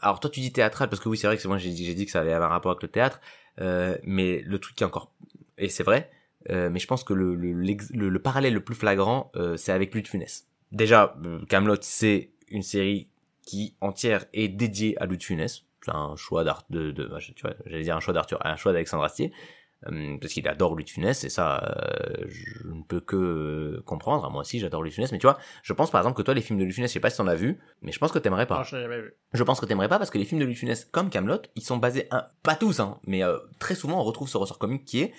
alors toi tu dis théâtral parce que oui c'est vrai que c'est moi j'ai dit, j'ai dit que ça allait avoir un rapport avec le théâtre, euh, mais le truc qui est encore, et c'est vrai, euh, mais je pense que le, le, le, le parallèle le plus flagrant, euh, c'est avec Louis de Funès. Déjà, euh, Camelot c'est une série qui entière est dédiée à Louis de Funès. C'est un choix d'art de, de tu vois, j'allais dire un choix d'Arthur, un choix d'Alexandre Astier, euh, parce qu'il adore Louis de Funès et ça, euh, je ne peux que comprendre. Moi aussi, j'adore Louis de Funès, mais tu vois, je pense par exemple que toi, les films de Louis de Funès, je sais pas si t'en as vu, mais je pense que t'aimerais pas. Non, je jamais vu. Je pense que t'aimerais pas parce que les films de Louis de Funès, comme Camelot, ils sont basés, un, pas tous, hein, mais euh, très souvent on retrouve ce ressort comique qui est,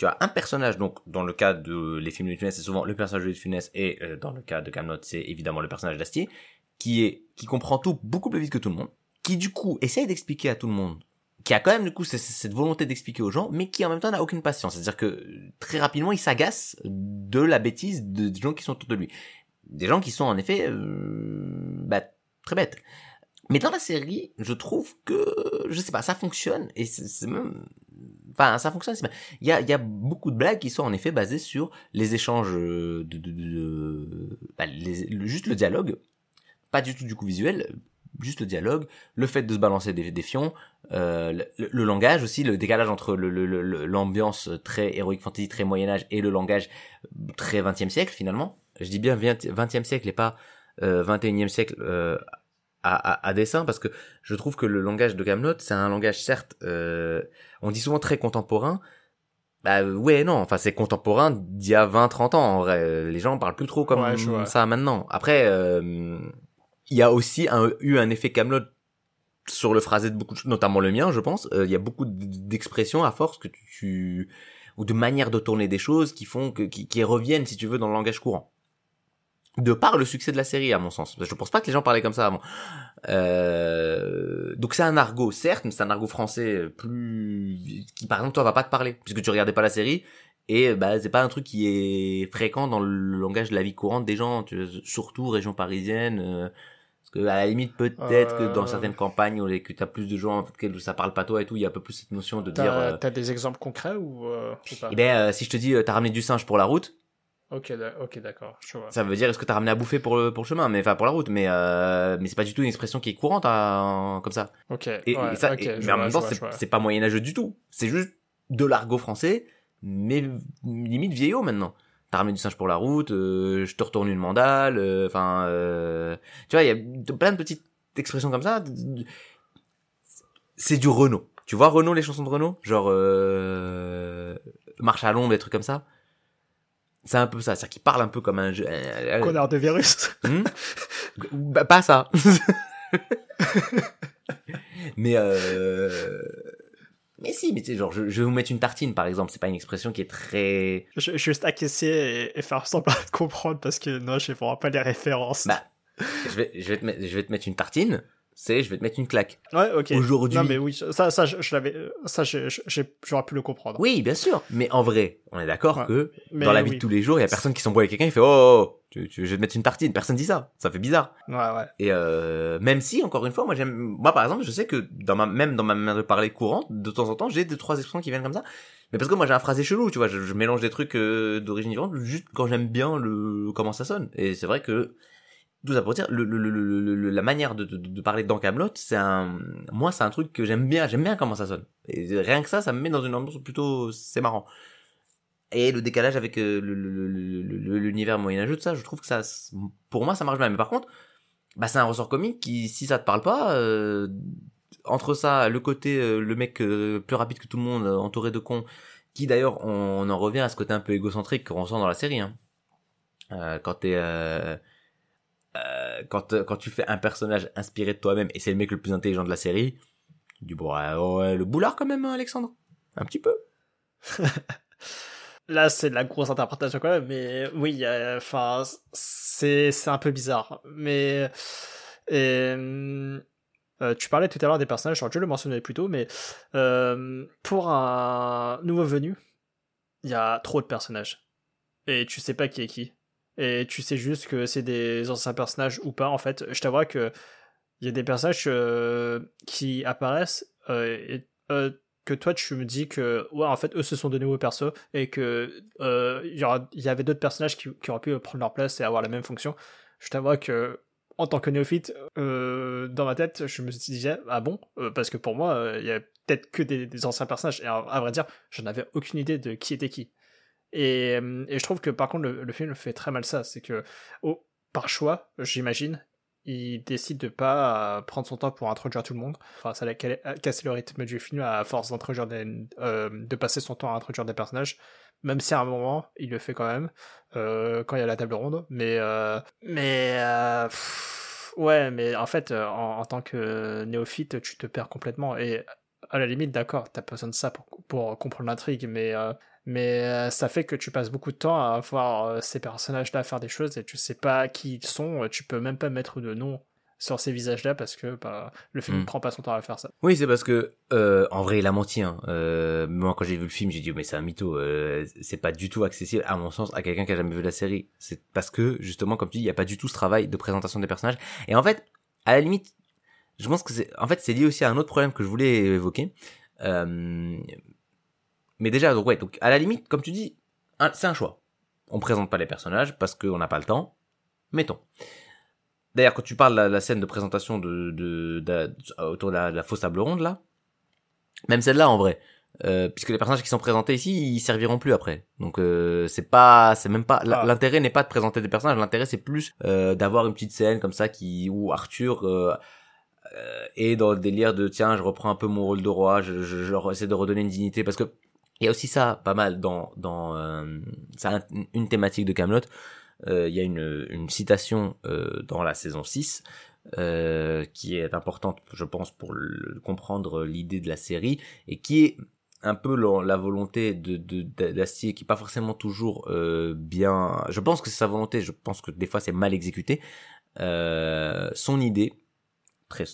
tu as un personnage, donc dans le cas de les films de Funès, c'est souvent le personnage de Funès, et euh, dans le cas de Camelot, c'est évidemment le personnage d'Astier, qui est, qui comprend tout beaucoup plus vite que tout le monde, qui du coup essaye d'expliquer à tout le monde, qui a quand même du coup cette volonté d'expliquer aux gens, mais qui en même temps n'a aucune patience. C'est-à-dire que très rapidement il s'agace de la bêtise de- des gens qui sont autour de lui, des gens qui sont en effet, euh, bah, très bêtes. Mais dans la série, je trouve que, je sais pas, ça fonctionne, et c'est même, enfin, ça fonctionne. Il y a, il y a beaucoup de blagues qui sont en effet basées sur les échanges de, de, de- de- bah, juste le dialogue, pas du tout du coup visuel, juste le dialogue, le fait de se balancer des, des fions, Euh, le, le langage aussi, le décalage entre le- le- l'ambiance très héroïque fantasy, très Moyen Âge et le langage très 20e siècle finalement. Je dis bien 20 20e siècle et pas euh, 21e siècle euh, à, à, à dessein parce que je trouve que le langage de Camelot c'est un langage certes, euh, on dit souvent très contemporain. Bah euh, ouais non, enfin c'est contemporain d'il y a 20-30 ans en vrai. Les gens parlent plus trop comme Ouais, je vois. ça maintenant. Après, euh, il y a aussi un- eu un effet Camelot sur le phrasé de beaucoup de choses, notamment le mien, je pense. Euh, Il y a beaucoup d'expressions à force que tu, tu- ou de manières de tourner des choses qui font que qui, qui reviennent, si tu veux, dans le langage courant. De par le succès de la série, à mon sens. Je pense pas que les gens parlaient comme ça avant. Euh, donc c'est un argot, certes, mais c'est un argot français plus qui, par exemple, toi, va pas te parler puisque tu regardais pas la série. Et bah c'est pas un truc qui est fréquent dans le langage de la vie courante des gens, tu vois, surtout région parisienne. euh, parce que à la limite peut-être que dans Euh. certaines campagnes où que t'as plus de gens que ça parle pas toi et tout, il y a un peu plus cette notion de dire. T'as euh, t'as des exemples concrets ou, euh, ou pas? Eh ben si je te dis t'as ramené du singe pour la route, Ok, ok, d'accord, ça veut dire est-ce que t'as ramené à bouffer pour le pour le chemin, mais enfin pour la route, mais euh, mais c'est pas du tout une expression qui est courante hein, comme ça. Ok, Et, ouais, et ça, ok, et- mais vois, en même temps c'est pas moyenâgeux du tout, c'est juste de l'argot français, mais limite vieillot maintenant. T'as ramené du singe pour la route, euh, je te retourne une mandale, euh, enfin, euh, tu vois, il y a plein de petites expressions comme ça. C'est du Renault. Tu vois Renault, les chansons de Renault? Genre, euh, Marche à l'ombre, des trucs comme ça? C'est un peu ça, c'est-à-dire qu'il parle un peu comme un jeu. Connard de virus. Hmm bah, pas ça. mais euh... mais si, mais tu sais, genre, je, je vais vous mettre une tartine, par exemple. C'est pas une expression qui est très. Je- Juste acquiescer et, et faire semblant de comprendre parce que non, je vois pas les références. Bah, je vais, je vais te je vais te mettre une tartine. C'est, je vais te mettre une claque. ouais, ok. Aujourd'hui. Non, mais oui, ça, ça, je, je l'avais, ça, j'ai- j'aurais pu le comprendre. Oui, bien sûr. Mais en vrai, on est d'accord Ouais. que mais dans la vie oui. de tous les jours, il y a personne qui s'embrouille avec quelqu'un. Il fait, oh, oh, oh, tu, tu, je vais te mettre une tartine. Personne dit ça. Ça fait bizarre. Ouais, ouais. Et euh, même si, encore une fois, moi j'aime, moi par exemple, je sais que dans ma, même dans ma manière de parler courante, de temps en temps, j'ai deux trois expressions qui viennent comme ça. Mais parce que moi j'ai un phrasé chelou, tu vois, je, je mélange des trucs euh, d'origine vivante juste quand j'aime bien le comment ça sonne. Et c'est vrai que tout ça pour dire, le, le, le, la manière de, de, de parler dans Camelot, c'est un, moi c'est un truc que j'aime bien, j'aime bien comment ça sonne. Et rien que ça, ça me met dans une ambiance plutôt, c'est marrant. Et le décalage avec euh, l'univers moyenâgeux de ça, je trouve que ça, pour moi ça marche bien. Mais par contre, bah c'est un ressort comique qui si ça te parle pas euh, entre ça le côté euh, le mec euh, plus rapide que tout le monde euh, entouré de cons qui d'ailleurs on, en revient à ce côté un peu égocentrique qu'on ressent dans la série hein. Euh, quand t'es euh, euh, quand tu fais un personnage inspiré de toi-même et c'est le mec le plus intelligent de la série tu dis bon le boulard quand même hein, Alexandre un petit peu Là, c'est de la grosse interprétation quand même, mais oui, enfin, c'est, un peu bizarre. Mais, euh, tu parlais tout à l'heure des personnages, dû le mentionner plus tôt, mais pour un nouveau venu, il y a trop de personnages. Et tu sais pas qui est qui. Et tu sais juste que c'est des anciens personnages ou pas, en fait. Je t'avoue que il y a des personnages euh, qui apparaissent euh, et, euh, que toi tu me dis que ouais en fait eux se sont de nouveaux persos et que il y, y avait d'autres personnages qui, auraient pu prendre leur place et avoir la même fonction. Je t'avoue que en tant que néophyte dans ma tête je me disais ah bon parce que pour moi il y a peut-être que des, anciens personnages. Et à, vrai dire j'en avais aucune idée de qui était qui et, euh, et je trouve que par contre le, film fait très mal ça c'est que par choix j'imagine il décide de pas euh, prendre son temps pour introduire tout le monde. Enfin, ça a ca- cassé le rythme du film à force d'introduire des, euh, de passer son temps à introduire des personnages. Même si à un moment, il le fait quand même, euh, quand il y a la table ronde. Mais, euh, mais, euh, ouais, mais en fait, euh, en, tant que néophyte, tu te perds complètement. Et à la limite, d'accord, t'as besoin de ça pour, pour comprendre l'intrigue, mais, euh, mais euh, ça fait que tu passes beaucoup de temps à voir euh, ces personnages-là faire des choses et tu sais pas qui ils sont, tu peux même pas mettre de nom sur ces visages-là parce que bah, le film Mm. prend pas son temps à faire ça. Oui, c'est parce que euh, en vrai, il a menti. Hein. Euh, moi, quand j'ai vu le film, j'ai dit mais c'est un mytho. Euh, c'est pas du tout accessible, à mon sens, à quelqu'un qui a jamais vu la série. C'est parce que justement, comme tu dis, il y a pas du tout ce travail de présentation des personnages. Et en fait, à la limite, je pense que c'est, en fait, c'est lié aussi à un autre problème que je voulais évoquer. Euh, mais déjà, donc ouais, donc à la limite, comme tu dis, c'est un choix. On présente pas les personnages parce qu'on n'a pas le temps. Mettons. D'ailleurs, quand tu parles de la, scène de présentation de, de, de- autour de la, fausse table ronde là, Même celle-là, en vrai. Euh, puisque les personnages qui sont présentés ici, ils serviront plus après. Donc euh, c'est pas, c'est même pas. Ah. L'intérêt n'est pas de présenter des personnages. L'intérêt c'est plus euh, d'avoir une petite scène comme ça qui où Arthur euh, euh, est dans le délire de tiens, je reprends un peu mon rôle de roi, je, je, je essaie de redonner une dignité parce que il y a aussi ça pas mal dans dans euh, ça une thématique de Camelot. Euh, Il y a une une citation euh, dans la saison 6 euh, qui est importante, je pense, pour le- comprendre l'idée de la série et qui est un peu la, volonté de de- d'Astier qui est pas forcément toujours euh, bien. Je pense que c'est sa volonté. Je pense que des fois c'est mal exécuté. Euh, son idée,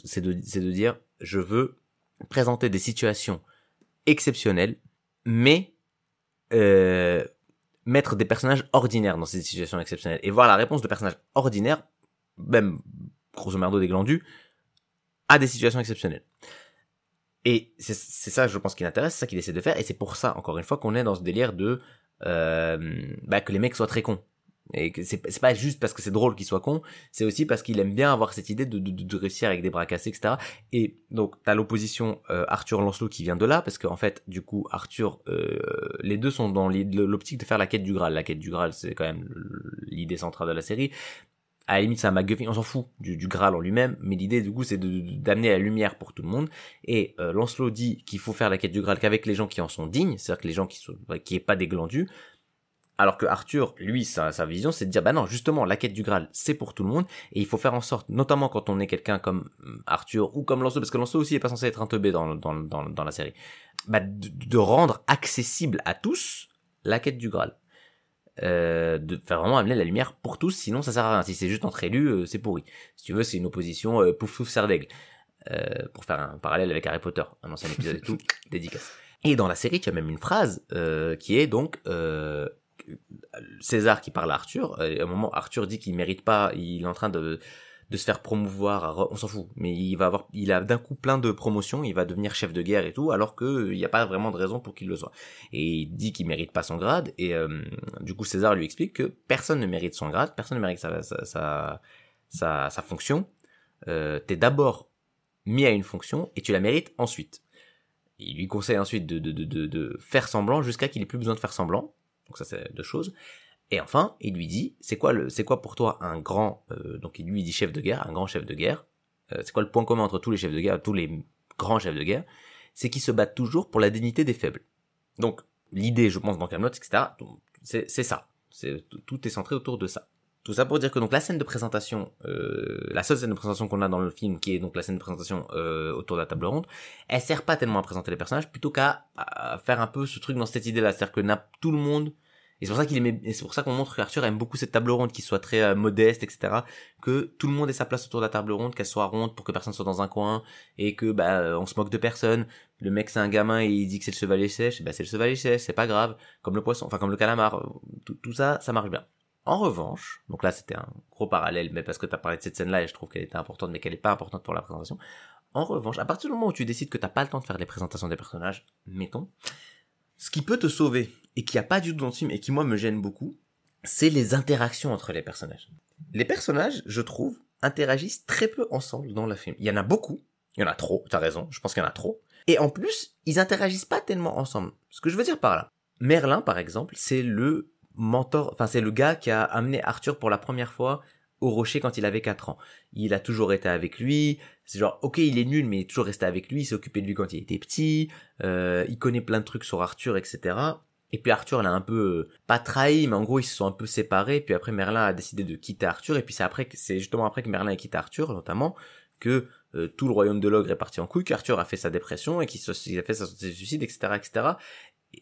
c'est de de dire je veux présenter des situations exceptionnelles, mais euh, mettre des personnages ordinaires dans ces situations exceptionnelles et voir la réponse de personnages ordinaires, même grosso merdo des glandus, à des situations exceptionnelles. Et c'est ça, je pense, qui l'intéresse, c'est ça qu'il essaie de faire, et c'est pour ça, encore une fois, qu'on est dans ce délire de euh, bah, que les mecs soient très cons. Et c'est pas juste parce que c'est drôle qu'ils soient cons, c'est aussi parce qu'il aime bien avoir cette idée de, de, réussir avec des bras cassés, etc. Et donc, t'as l'opposition euh, Arthur-Lancelot qui vient de là, parce qu'en fait, du coup, Arthur, euh, les deux sont dans l'optique de faire la quête du Graal. La quête du Graal, c'est quand même l'idée centrale de la série à la limite c'est un MacGuffin, on s'en fout du, Graal en lui-même, mais l'idée du coup c'est d'amener la lumière pour tout le monde. Et euh, Lancelot dit qu'il faut faire la quête du Graal qu'avec les gens qui en sont dignes, c'est-à-dire que les gens qui sont qui est pas des glandus. Alors que Arthur, lui, sa, sa vision, c'est de dire, bah non, justement, la quête du Graal, c'est pour tout le monde, et il faut faire en sorte, notamment quand on est quelqu'un comme hum, Arthur, ou comme Lancelot, parce que Lancelot aussi est pas censé être un teubé dans, dans, dans, dans la série, bah, de, de rendre accessible à tous la quête du Graal euh, de faire vraiment amener la lumière pour tous, sinon ça sert à rien. Si c'est juste entre élus, euh, c'est pourri. Si tu veux, c'est une opposition euh, pouf pouf serre d'aigle. Euh, pour faire un parallèle avec Harry Potter, un ancien épisode et tout, dédicace. Et dans la série, tu as même une phrase euh, qui est donc euh, César qui parle à Arthur. Et à un moment, Arthur dit qu'il mérite pas, il est en train de se faire promouvoir, on s'en fout, mais il va avoir, il a d'un coup plein de promotions, il va devenir chef de guerre et tout, alors que euh, il n'y a pas vraiment de raison pour qu'il le soit. Et il dit qu'il mérite pas son grade, et euh, du coup César lui explique que personne ne mérite son grade, personne ne mérite sa fonction. Euh, T'es d'abord mis à une fonction et tu la mérites ensuite. Il lui conseille ensuite de, de faire semblant jusqu'à qu'il ait plus besoin de faire semblant. Donc ça c'est deux choses. Et enfin, il lui dit, c'est quoi le, c'est quoi pour toi un grand, euh, donc il lui dit chef de guerre, un grand chef de guerre. Euh, c'est quoi le point commun entre tous les chefs de guerre, tous les grands chefs de guerre, c'est qu'ils se battent toujours pour la dignité des faibles. Donc l'idée, je pense, dans Camelot, etc. C'est, ça. C'est tout est centré autour de ça. Tout ça pour dire que donc la scène de présentation, euh, la seule scène de présentation qu'on a dans le film, qui est donc la scène de présentation euh, autour de la table ronde, elle sert pas tellement à présenter les personnages, plutôt qu'à faire un peu ce truc dans cette idée-là, c'est-à-dire que n'a- tout le monde et c'est pour ça qu'il aimait, c'est pour qu'on montre qu'Arthur aime beaucoup cette table ronde, qui soit très euh, modeste, etc. Que tout le monde ait sa place autour de la table ronde, qu'elle soit ronde pour que personne soit dans un coin, et que bah euh, on se moque de personne. Le mec c'est un gamin et il dit que c'est le chevalier sèche, bah c'est le chevalier sèche, c'est pas grave. Comme le poisson, enfin comme le calamar, tout, tout ça, ça marche bien. En revanche, donc là c'était un gros parallèle, mais parce que t'as parlé de cette scène-là et je trouve qu'elle était importante, mais qu'elle est pas importante pour la présentation. En revanche, à partir du moment où tu décides que t'as pas le temps de faire les présentations des personnages, mettons, ce qui peut te sauver et qui a pas du tout dans le film et qui moi me gêne beaucoup, c'est les interactions entre les personnages. Les personnages, je trouve, interagissent très peu ensemble dans le film. Il y en a beaucoup, il y en a trop, t'as raison, je pense qu'il y en a trop. Et en plus, ils interagissent pas tellement ensemble. Ce que je veux dire par là. Merlin, par exemple, c'est le mentor, enfin c'est le gars qui a amené Arthur pour la première fois au rocher quand il avait 4 ans. Il a toujours été avec lui, c'est genre, ok, il est nul, mais il est toujours resté avec lui, il s'est occupé de lui quand il était petit, euh, il connaît plein de trucs sur Arthur, etc. Et puis Arthur l'a un peu, euh, pas trahi, mais en gros ils se sont un peu séparés, puis après Merlin a décidé de quitter Arthur, et puis c'est après, c'est justement après que Merlin a quitté Arthur, notamment, que euh, tout le royaume de l'ogre est parti en couille, qu'Arthur a fait sa dépression, et qu'il a fait sa suicide, etc., etc.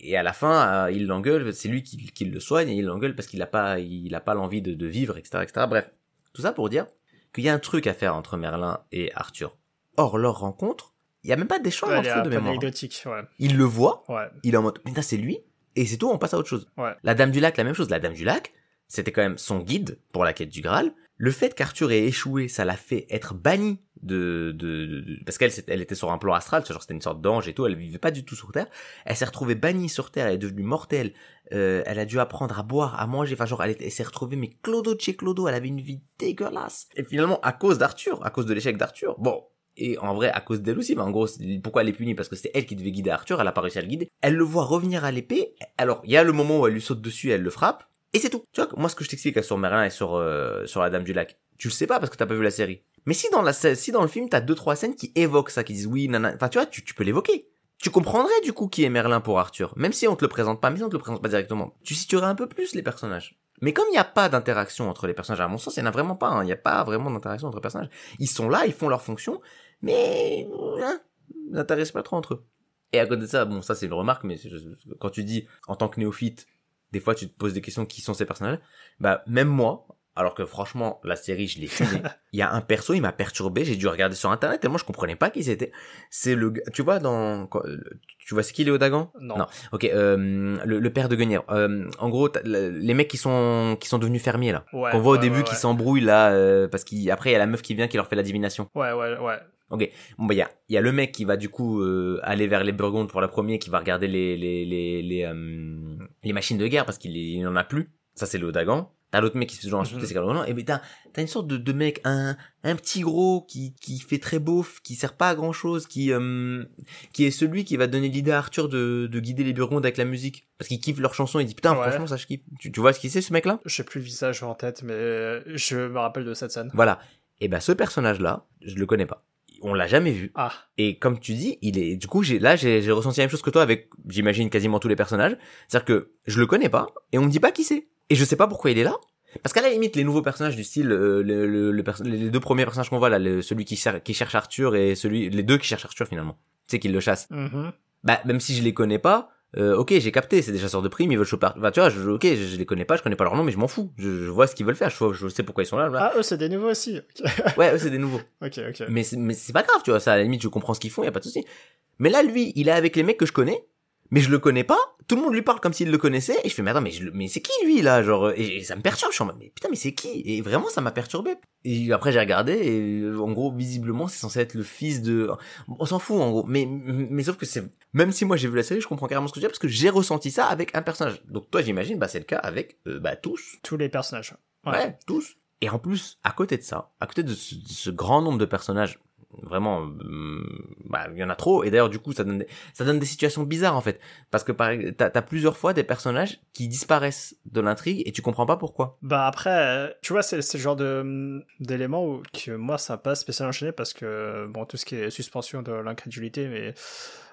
Et à la fin, euh, il l'engueule, c'est lui qui, qui le soigne, et il l'engueule parce qu'il a pas, il a pas l'envie de, de vivre, etc., etc. Bref, tout ça pour dire qu'il y a un truc à faire entre Merlin et Arthur. Or, leur rencontre, il y a même pas d'échange Ouais, entre eux de mémoire. ouais. Il le voit, Ouais. il est en mode, mais c'est lui, et c'est tout, on passe à autre chose. Ouais. La Dame du Lac, la même chose. La Dame du Lac, c'était quand même son guide pour la quête du Graal. Le fait qu'Arthur ait échoué, ça l'a fait être banni de, de, de- parce qu'elle elle était sur un plan astral, genre c'était une sorte d'ange et tout, elle vivait pas du tout sur Terre. Elle s'est retrouvée bannie sur Terre, elle est devenue mortelle. Euh, elle a dû apprendre à boire, à manger, enfin genre elle, s'est retrouvée mais clodo de chez clodo, elle avait une vie dégueulasse. Et finalement, à cause d'Arthur, à cause de l'échec d'Arthur, bon, et en vrai à cause d'elle aussi, mais en gros pourquoi elle est punie? Parce que c'est elle qui devait guider Arthur, elle a pas réussi à le guider. Elle le voit revenir à l'épée. Alors il y a le moment où elle lui saute dessus, elle le frappe et c'est tout. Tu vois, moi ce que je t'explique sur Merlin et sur euh, sur la Dame du Lac, tu le sais pas parce que t'as pas vu la série. Mais si dans la si dans le film t'as deux trois scènes qui évoquent ça, qui disent oui, nana, enfin tu vois, tu, tu peux l'évoquer. Tu comprendrais du coup qui est Merlin pour Arthur, même si on te le présente pas, même si on te le présente pas directement. Tu situerais un peu plus les personnages. Mais comme il n'y a pas d'interaction entre les personnages, à mon sens, il n'y en a vraiment pas. hein. Il n'y a pas vraiment d'interaction entre les personnages. Ils sont là, ils font leur fonction, mais hein, ils n'intéressent pas trop entre eux. Et à côté de ça, bon, ça c'est une remarque, mais quand tu dis en tant que néophyte, des fois tu te poses des questions qui sont ces personnages? Bah même moi, alors que franchement la série je l'ai filmée, il y a un perso, il m'a perturbé, j'ai dû regarder sur internet tellement je comprenais pas qui c'était. C'est le, tu vois dans, quand- tu vois ce qu'il est au Dagan Non. Non. Ok, euh, le, le père de Guenièvre. Euh, en gros, les mecs qui sont qui sont devenus fermiers là, Ouais, qu'on voit au début ouais, qui s'embrouillent là, euh, parce qu'après il y a la meuf qui vient qui leur fait la divination. Ouais, ouais, ouais. Bon bah il y a, y a le mec qui va du coup euh, aller vers les Burgondes pour la première, qui va regarder les les les les, euh, les machines de guerre parce qu'il il n'en a plus. Ça c'est le Dagan. T'as l'autre mec qui se fait toujours insulter, Mhm. c'est Carlo Et ben t'as t'as une sorte de, de mec, un un petit gros qui qui fait très beauf, qui sert pas à grand chose, qui euh, qui est celui qui va donner l'idée à Arthur de de guider les Burgondes avec la musique parce qu'il kiffe leur chanson. Il dit putain Ouais. franchement ça je kiffe. Tu, tu vois ce qu'il c'est ce mec là J'ai plus le visage en tête, mais je me rappelle de cette scène. Voilà. Et ben ce personnage là, je le connais pas. On l'a jamais vu. Ah, Et comme tu dis, il est du coup j'ai là j'ai ressenti la même chose que toi avec j'imagine quasiment tous les personnages, c'est-à-dire que je le connais pas et on me dit pas qui c'est. Et je sais pas pourquoi il est là. Parce qu'à la limite les nouveaux personnages du style euh, le, le, le les deux premiers personnages qu'on voit là, le- celui qui, cher- qui cherche Arthur et celui les deux qui cherchent Arthur finalement. Tu sais qu'il le chasse. mhm. Bah même si je les connais pas, euh, OK, j'ai capté, c'est des chasseurs de primes, ils veulent choper. Bah, tu vois, je, OK, je, je les connais pas, je connais pas leur nom mais je m'en fous. Je, je vois ce qu'ils veulent faire, je, sais pourquoi ils sont là. là. ah eux, c'est des nouveaux aussi. Ouais, eux c'est des nouveaux. ok. ok. Mais c'est, mais c'est pas grave, tu vois, ça, à la limite, je comprends ce qu'ils font, y a pas de souci. Mais là, lui, il est avec les mecs que je connais, mais je le connais pas, tout le monde lui parle comme s'il le connaissait, et je fais, mais attends, mais, je mais c'est qui, lui, là, genre, et, et ça me perturbe, je suis en mode, mais putain, mais c'est qui? Et vraiment, ça m'a perturbé. Et après, j'ai regardé, et euh, en gros, visiblement, c'est censé être le fils de, on s'en fout, en gros, mais, mais sauf que c'est, même si moi j'ai vu la série, je comprends carrément ce que tu dis, parce que j'ai ressenti ça avec un personnage. Donc toi, j'imagine, bah, c'est le cas avec, euh, bah, tous. Tous les personnages. Ouais. tous. Et en plus, à côté de ça, à côté de ce, de ce grand nombre de personnages, vraiment, hum, bah, il y en a trop. Et d'ailleurs, du coup, ça donne, des, ça donne des situations bizarres en fait, parce que par, t'as, t'as plusieurs fois des personnages qui disparaissent de l'intrigue et tu comprends pas pourquoi. Bah après, euh, tu vois, c'est le genre de d'éléments où que moi ça m'a pas spécialement enchaîné parce que bon tout ce qui est suspension de l'incrédulité, mais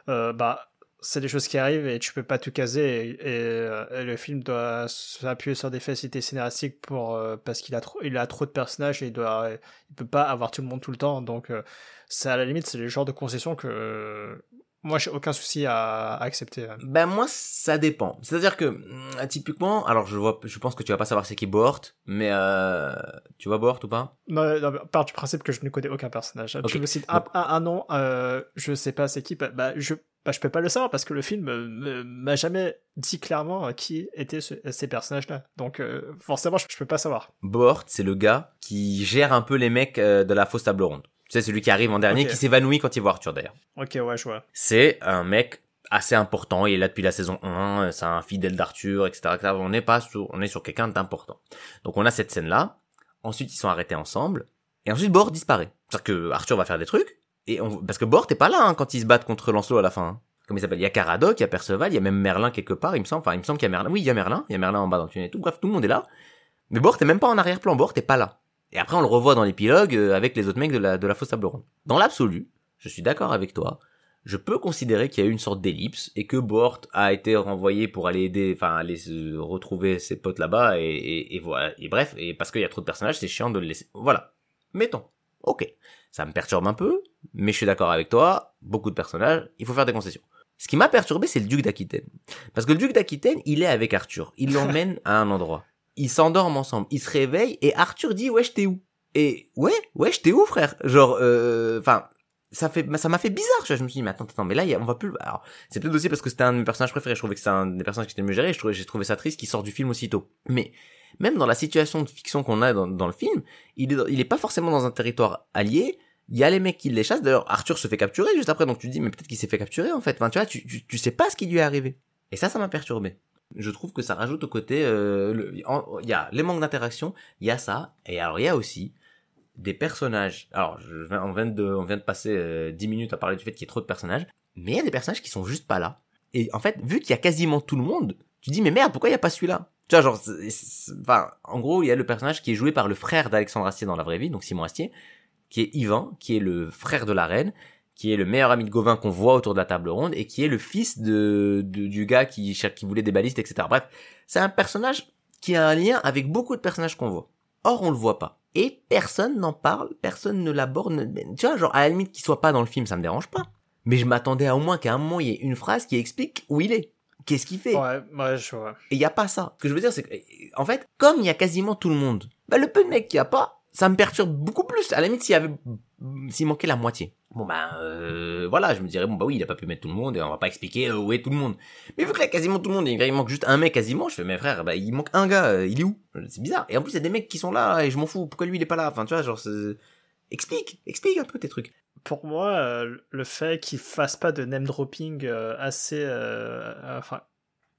euh, bah c'est des choses qui arrivent et tu peux pas tout caser euh, et le film doit s'appuyer sur des facilités scénaristiques pour euh, parce qu'il a trop il a trop de personnages et il doit il peut pas avoir tout le monde tout le temps. Donc euh, c'est à la limite c'est le genre de concession que euh, moi j'ai aucun souci à, à accepter. hein. Ben moi, ça dépend. C'est-à-dire que hum, typiquement, alors je vois, je pense que tu vas pas savoir c'est qui Bohort, mais euh, tu vois Bohort ou pas? Non, non, part du principe que je ne connais aucun personnage. Ok. Tu me cites un, un, un nom, euh, je sais pas c'est qui, bah, bah, je, bah, je peux pas le savoir parce que le film euh, m'a jamais dit clairement euh, qui étaient ce- ces personnages-là. Donc euh, forcément, je, je peux pas savoir. Bohort, c'est le gars qui gère un peu les mecs euh, de la fausse table ronde. Tu sais, celui qui arrive en dernier, qui s'évanouit quand il voit Arthur d'ailleurs. Ok, ouais, je vois. c'est un mec assez important, il est là depuis la saison 1, euh, c'est un fidèle d'Arthur, etc., etc. On n'est pas sur, on est sur quelqu'un d'important. Donc on a cette scène-là, ensuite ils sont arrêtés ensemble, et ensuite Bort disparaît. C'est-à-dire que Arthur va faire des trucs, et on, parce que Bort est pas là hein, quand ils se battent contre Lancelot à la fin. hein. Comme il s'appelle, il y a Caradoc, il y a Perceval, il y a même Merlin quelque part, il me semble, enfin il me semble qu'il y a Merlin, oui il y a Merlin, il y a Merlin en bas dans le tunnel et tout, bref tout le monde est là, mais Bort est même pas en arrière-plan, Bort est pas là. Et après on le revoit dans l'épilogue euh, avec les autres mecs de la, de la fausse table ronde. Dans l'absolu, je suis d'accord avec toi, je peux considérer qu'il y a eu une sorte d'ellipse et que Bort a été renvoyé pour aller aider, enfin aller se retrouver ses potes là-bas et, et, et voilà. Et bref, et parce qu'il y a trop de personnages, c'est chiant de le laisser. Voilà. Mettons. Ok. Ça me perturbe un peu, mais je suis d'accord avec toi. Beaucoup de personnages, il faut faire des concessions. Ce qui m'a perturbé, c'est le duc d'Aquitaine. Parce que le duc d'Aquitaine, il est avec Arthur. Il l'emmène à un endroit. Ils s'endorment ensemble. Ils se réveillent et Arthur dit, wesh, t'es où? Et, ouais, wesh, t'es où, frère? Genre, euh, enfin, ça fait, ça m'a fait bizarre. Je me suis dit, mais attends, attends, mais là, on va plus, alors, c'est peut-être aussi parce que c'était un de mes personnages préférés. Je trouvais que c'est un des personnages qui était le mieux géré. J'ai trouvé ça triste qu'il sort du film aussitôt. Mais, même dans la situation de fiction qu'on a dans, le film, il est, pas forcément dans un territoire allié. Il y a les mecs qui les chassent. D'ailleurs, Arthur se fait capturer juste après. Donc tu te dis, mais peut-être qu'il s'est fait capturer, en fait. Enfin, tu vois, tu sais pas ce qui lui est arrivé. Et ça, ça m'a perturbé. Je trouve que ça rajoute au côté, euh, il y a les manques d'interaction, il y a ça, et alors il y a aussi des personnages. Alors, je, on, vient de, on vient de passer euh, 10 minutes à parler du fait qu'il y ait trop de personnages, mais il y a des personnages qui sont juste pas là. Et en fait, vu qu'il y a quasiment tout le monde, tu dis mais merde, pourquoi il y a pas celui-là? Tu vois, genre, enfin, en gros, il y a le personnage qui est joué par le frère d'Alexandre Astier dans la vraie vie, donc Simon Astier, qui est Yvan, qui est le frère de la reine, qui est le meilleur ami de Gauvin qu'on voit autour de la table ronde, et qui est le fils de, du gars qui, qui voulait des balistes, etc. Bref, c'est un personnage qui a un lien avec beaucoup de personnages qu'on voit. Or, on le voit pas. Et personne n'en parle, personne ne l'aborde. Tu vois, genre, à la limite qu'il soit pas dans le film, ça me dérange pas. Mais je m'attendais à au moins qu'à un moment, il y ait une phrase qui explique où il est. Qu'est-ce qu'il fait? Ouais, ouais, je vois. Et il y a pas ça. Ce que je veux dire, c'est que, en fait, comme il y a quasiment tout le monde, bah, le peu de mecs qu'il y a pas, ça me perturbe beaucoup plus. À la limite, s'il y avait, s'il manquait la moitié. Bon ben euh, voilà, je me dirais bon bah oui, il a pas pu mettre tout le monde et on va pas expliquer euh, où est tout le monde. Mais vu que là quasiment tout le monde, il manque juste un mec quasiment, je fais mes frères, bah il manque un gars, euh, il est où? C'est bizarre. Et en plus il y a des mecs qui sont là et je m'en fous. Pourquoi lui il est pas là? Enfin tu vois genre explique, explique un peu tes trucs. Pour moi, euh, le fait qu'il fasse pas de name dropping assez, enfin,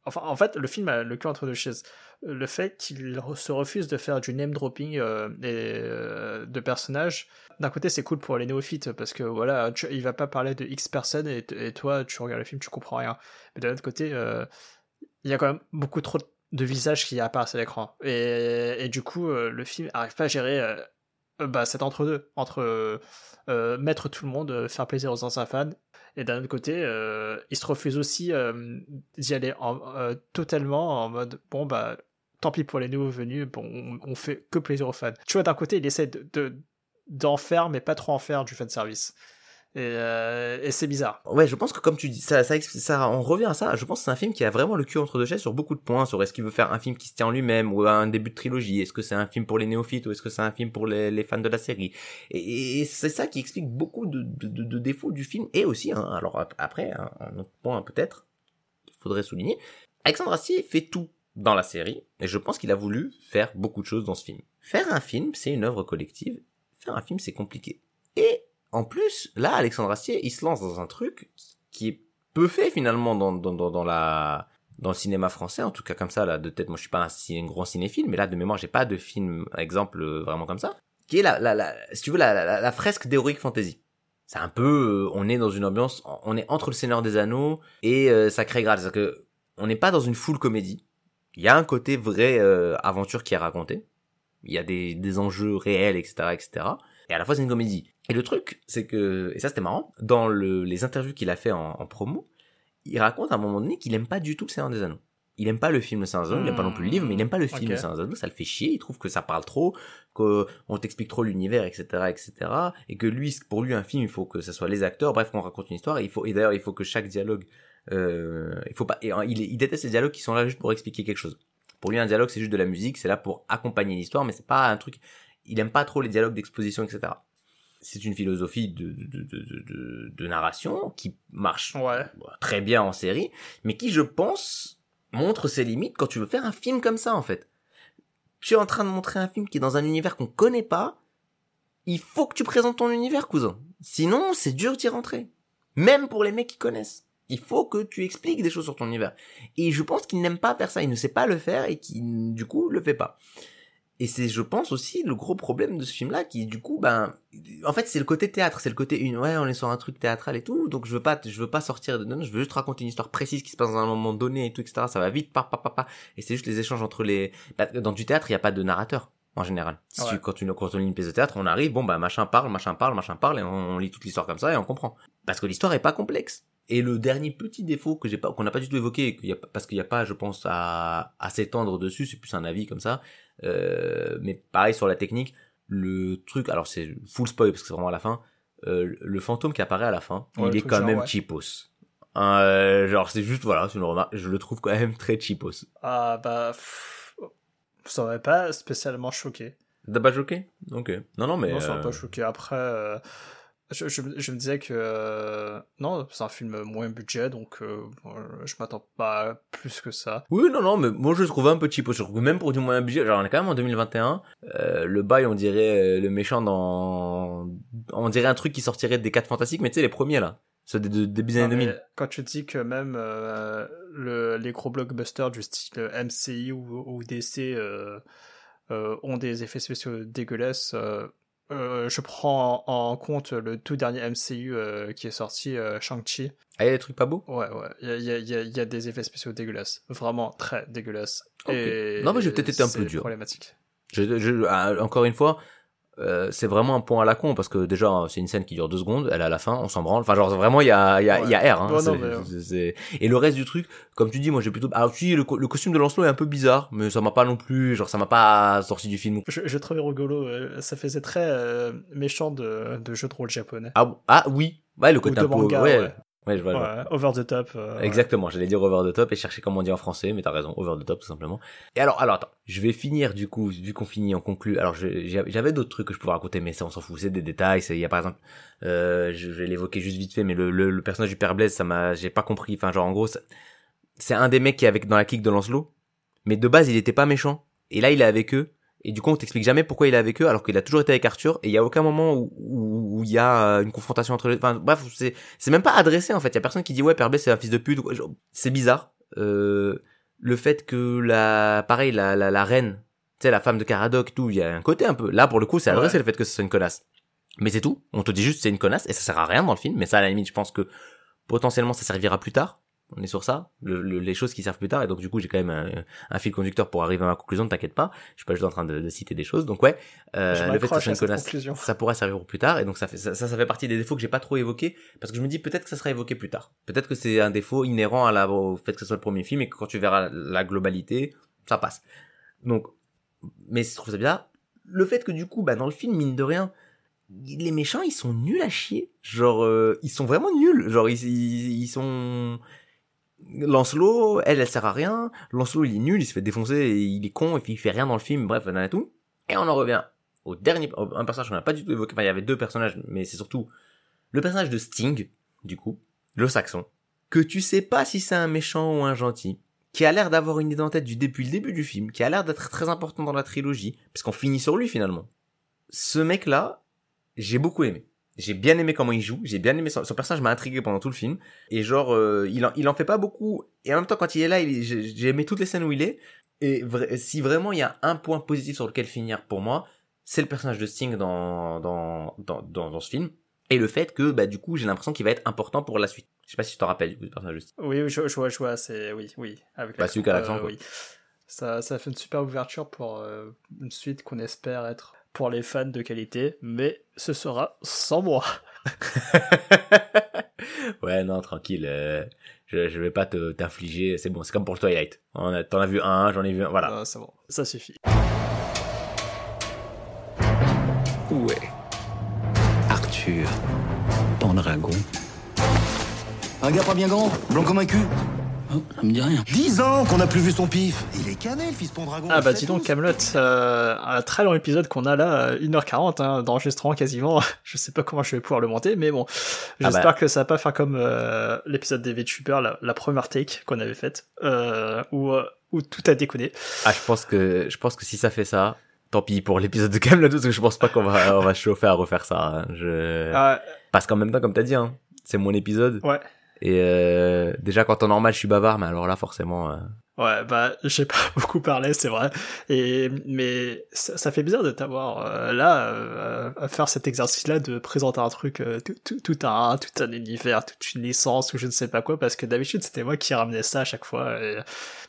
enfin en fait le film a le cul entre deux chaises le fait qu'il se refuse de faire du name dropping euh, euh, de personnages, d'un côté c'est cool pour les néophytes parce que voilà, il va pas parler de X personnes et, toi tu regardes le film tu comprends rien. Mais de l'autre côté, euh, il y a quand même beaucoup trop de visages qui apparaissent à l'écran et, et, du coup le film arrive pas à gérer bah, cet entre-deux entre, mettre tout le monde, faire plaisir aux anciens fans et d'un autre côté, il se refuse aussi d'y aller en, totalement en mode bon bah tant pis pour les nouveaux venus, on, fait que plaisir aux fans. Tu vois, d'un côté, il essaie de, d'en faire, mais pas trop en faire du fan service. Et, euh, et c'est bizarre. Ouais, je pense que comme tu dis, ça, ça, ça, on revient à ça. Je pense que c'est un film qui a vraiment le cul entre deux chaises sur beaucoup de points. Sur est-ce qu'il veut faire un film qui se tient en lui-même ou un début de trilogie? Est-ce que c'est un film pour les néophytes ou est-ce que c'est un film pour les, fans de la série? Et, c'est ça qui explique beaucoup de, défauts du film. Et aussi, hein, alors après, un autre point peut-être, il faudrait souligner, Alexandre Astier fait tout dans la série, et je pense qu'il a voulu faire beaucoup de choses dans ce film. Faire un film, c'est une œuvre collective. Faire un film, c'est compliqué. Et en plus, là, Alexandre Astier, il se lance dans un truc qui est peu fait finalement dans, dans, dans, dans la dans le cinéma français, en tout cas comme ça, là, de tête, moi je suis pas un, grand cinéphile, mais là de mémoire j'ai pas de film exemple euh, vraiment comme ça, qui est la, la, la si tu veux la, la, la fresque d'Heroic Fantasy. C'est un peu, euh, on est dans une ambiance, on est entre le Seigneur des Anneaux et euh, Sacré Graal, c'est-à-dire que on n'est pas dans une full comédie, il y a un côté vrai euh, aventure qui est raconté. Il y a des, des enjeux réels, etc., etc. Et à la fois, c'est une comédie. Et le truc, c'est que, et ça c'était marrant, dans le, les interviews qu'il a fait en, en, promo, il raconte à un moment donné qu'il aime pas du tout le Seigneur des Anneaux. Il aime pas le film Le Seigneur des Anneaux, il aime pas non plus le livre, mais il aime pas le film Le Seigneur des Anneaux, ça le fait chier, il trouve que ça parle trop, qu'on t'explique trop l'univers, etc., etc., et que lui, pour lui, un film, il faut que ce soit les acteurs, bref, qu'on raconte une histoire, et il faut, et d'ailleurs, il faut que chaque dialogue euh, il faut pas, et, il, il, déteste les dialogues qui sont là juste pour expliquer quelque chose. Pour lui, un dialogue, c'est juste de la musique, c'est là pour accompagner l'histoire, mais c'est pas un truc. Il aime pas trop les dialogues d'exposition, etc. C'est une philosophie de, de, de, de, de narration qui marche ouais. très bien en série, mais qui, je pense, montre ses limites quand tu veux faire un film comme ça, en fait. Tu es en train de montrer un film qui est dans un univers qu'on connaît pas. Il faut que tu présentes ton univers, cousin. Sinon, c'est dur d'y rentrer. Même pour les mecs qui connaissent il faut que tu expliques des choses sur ton univers. Et je pense qu'il n'aime pas faire ça, il ne sait pas le faire et qui du coup le fait pas. Et c'est, je pense aussi, le gros problème de ce film-là, qui du coup, ben, en fait, c'est le côté théâtre, c'est le côté une, ouais, on est sur un truc théâtral et tout, donc je veux pas, je veux pas sortir de, non, je veux juste raconter une histoire précise qui se passe dans un moment donné et tout, etc. Ça va vite, pa, pa, pa, pa. Et c'est juste les échanges entre les, bah, dans du théâtre, il y a pas de narrateur en général. Si tu, quand, tu, quand on lit une pièce de théâtre, on arrive, bon bah machin parle, machin parle, machin parle, et on, on lit toute l'histoire comme ça et on comprend. Parce que l'histoire est pas complexe. Et le dernier petit défaut que j'ai pas, qu'on n'a pas du tout évoqué, qu'il y a, parce qu'il n'y a pas, je pense, à, à s'étendre dessus, c'est plus un avis comme ça. Euh, mais pareil sur la technique, le truc, alors c'est full spoil parce que c'est vraiment à la fin. Euh, le fantôme qui apparaît à la fin, il est quand même ouais. cheapos. Euh, genre c'est juste voilà, c'est une remarque, je le trouve quand même très cheapos. Ah bah, ça m'avait pas spécialement choqué. T'as pas choqué? Ok. Non non mais. Non, ça m'a pas choqué. Après. Euh je, je, je, me disais que euh, non, c'est un film moins budget, donc euh, je m'attends pas plus que ça. Oui, non, non, mais moi je trouve un peu cheap. Je trouve que même pour du moyen budget, genre on est quand même en 2021. Euh, le bail, on dirait euh, le méchant dans, on dirait un truc qui sortirait des 4 fantastiques, mais tu sais les premiers là, ceux des, des, années 2000. Quand tu dis que même euh, le, les gros blockbusters du style MCI ou, ou DC ont des effets spéciaux dégueulasses euh, je prends en, compte le tout dernier MCU euh, qui est sorti, euh, Shang-Chi. Ah, il y a des trucs pas beaux? Ouais, ouais. Il y a, y, a, y a, des effets spéciaux dégueulasses. Vraiment très dégueulasses. Okay. Et non, mais j'ai peut-être été un peu dur. problématique. Je, je, ah, encore une fois, euh, c'est vraiment un point à la con parce que déjà c'est une scène qui dure deux secondes, elle est à la fin, on s'en branle. Enfin genre vraiment il y a il y a, ouais. y a R. Hein, non, mais... Et le reste du truc, comme tu dis, moi j'ai plutôt. Alors oui, le, le, costume de Lancelot est un peu bizarre, mais ça m'a pas non plus, genre ça m'a pas sorti du film. Je, je trouvais rigolo, ça faisait très euh, méchant de, de jeu de rôle japonais. Ah, ah oui, ouais le côté un peu manga, ouais. Ouais. Je vois, ouais, over the top. Euh, Exactement, j'allais dire over the top et chercher comment on dit en français, mais t'as raison, over the top tout simplement. Et alors, alors attends, je vais finir du coup, vu qu'on finit, on conclut. Alors j'avais d'autres trucs que je pouvais raconter, mais ça on s'en fout, c'est des détails. Il y a par exemple, euh, je vais l'évoquer juste vite fait, mais le, le, le personnage du père Blaise, ça m'a, j'ai pas compris. Enfin genre en gros, c'est un des mecs qui est avec dans la clique de Lancelot, mais de base il était pas méchant. Et là il est avec eux, et du coup, on t'explique jamais pourquoi il est avec eux, alors qu'il a toujours été avec Arthur. Et il y a aucun moment où, où, où il y a une confrontation entre les. Enfin, bref, c'est c'est même pas adressé en fait. Il y a personne qui dit ouais, B c'est un fils de pute. C'est bizarre. Euh, le fait que la, pareil, la la, la reine, tu sais, la femme de Caradoc, tout, il y a un côté un peu. Là, pour le coup, c'est adressé Ouais. le fait que ce soit une connasse. Mais c'est tout. On te dit juste c'est une connasse et ça sert à rien dans le film. Mais ça, à la limite, je pense que potentiellement ça servira plus tard. On est sur ça, le, le- les choses qui servent plus tard. Et donc du coup, j'ai quand même un, un fil conducteur pour arriver à ma conclusion. Ne t'inquiète pas, je suis pas juste en train de, de citer des choses. Donc ouais, euh, le fait que cette connasse, ça pourrait servir pour plus tard. Et donc ça fait ça, ça, ça fait partie des défauts que j'ai pas trop évoqués parce que je me dis peut-être que ça sera évoqué plus tard. Peut-être que c'est un défaut inhérent à la, au fait que ce soit le premier film et que quand tu verras la globalité, ça passe. Donc, mais je trouve ça bizarre. Le fait que du coup, bah dans le film, mine de rien, les méchants ils sont nuls à chier. Genre, euh, ils sont vraiment nuls. Genre, ils, ils, ils sont Lancelot, elle, elle sert à rien. Lancelot, il est nul, il se fait défoncer, il est con, et puis il fait rien dans le film, bref, on a tout. Et on en revient au dernier, un personnage qu'on n'a pas du tout évoqué, enfin, il y avait deux personnages, mais c'est surtout le personnage de Sting, du coup, le saxon, que tu sais pas si c'est un méchant ou un gentil, qui a l'air d'avoir une idée en tête du depuis le début du film, qui a l'air d'être très important dans la trilogie, parce qu'on finit sur lui finalement. Ce mec-là, j'ai beaucoup aimé. J'ai bien aimé comment il joue, j'ai bien aimé son, son personnage m'a intrigué pendant tout le film et genre euh, il en il en fait pas beaucoup et en même temps quand il est là, il j'ai aimé toutes les scènes où il est et vra- si vraiment il y a un point positif sur lequel finir pour moi, c'est le personnage de Sting dans dans dans dans, dans ce film et le fait que bah du coup, j'ai l'impression qu'il va être important pour la suite. Je sais pas si tu t'en rappelles du coup, personnage de Sting. Oui, oui, je, je vois, je vois, c'est oui, oui, avec Bah, celui qui a l'accent, euh, quoi. oui. Ça, ça fait une super ouverture pour euh, une suite qu'on espère être pour les fans de qualité, mais ce sera sans moi. ouais, non, tranquille. euh, je, je vais pas te t'infliger. C'est bon, c'est comme pour le Twilight. On a- T'en as vu un, j'en ai vu un. Voilà. Euh, c'est bon, ça suffit. Où est Arthur Pendragon? Un gars pas bien grand, blanc comme un cul? Oh, ça me dit rien. Dix ans qu'on n'a plus vu son pif. Il est cané, le fils Pendragon. Ah on bah dis donc. Camelot, euh, un très long épisode qu'on a là, euh, 1h40 hein, d'enregistrement quasiment. je sais pas comment je vais pouvoir le monter, mais bon, j'espère bah. que ça va pas faire comme euh, l'épisode des VTubers, la, la première take qu'on avait faite, euh, où, euh, où tout a déconné. Ah, je pense que je pense que si ça fait ça, tant pis pour l'épisode de Camelot parce que je pense pas qu'on va on va se chauffer à refaire ça. hein. Je Ah, parce qu'en même temps, comme t'as dit, hein, c'est mon épisode. ouais. Et euh, déjà quand en normal, je suis bavard, mais alors là, forcément. euh, Ouais, bah, j'ai pas beaucoup parlé, c'est vrai. Et, mais ça, ça fait bizarre de t'avoir euh, là, euh, à faire cet exercice-là de présenter un truc, euh, tout, tout, tout un, tout un univers, toute une licence ou je ne sais pas quoi, parce que d'habitude c'était moi qui ramenais ça à chaque fois. Et...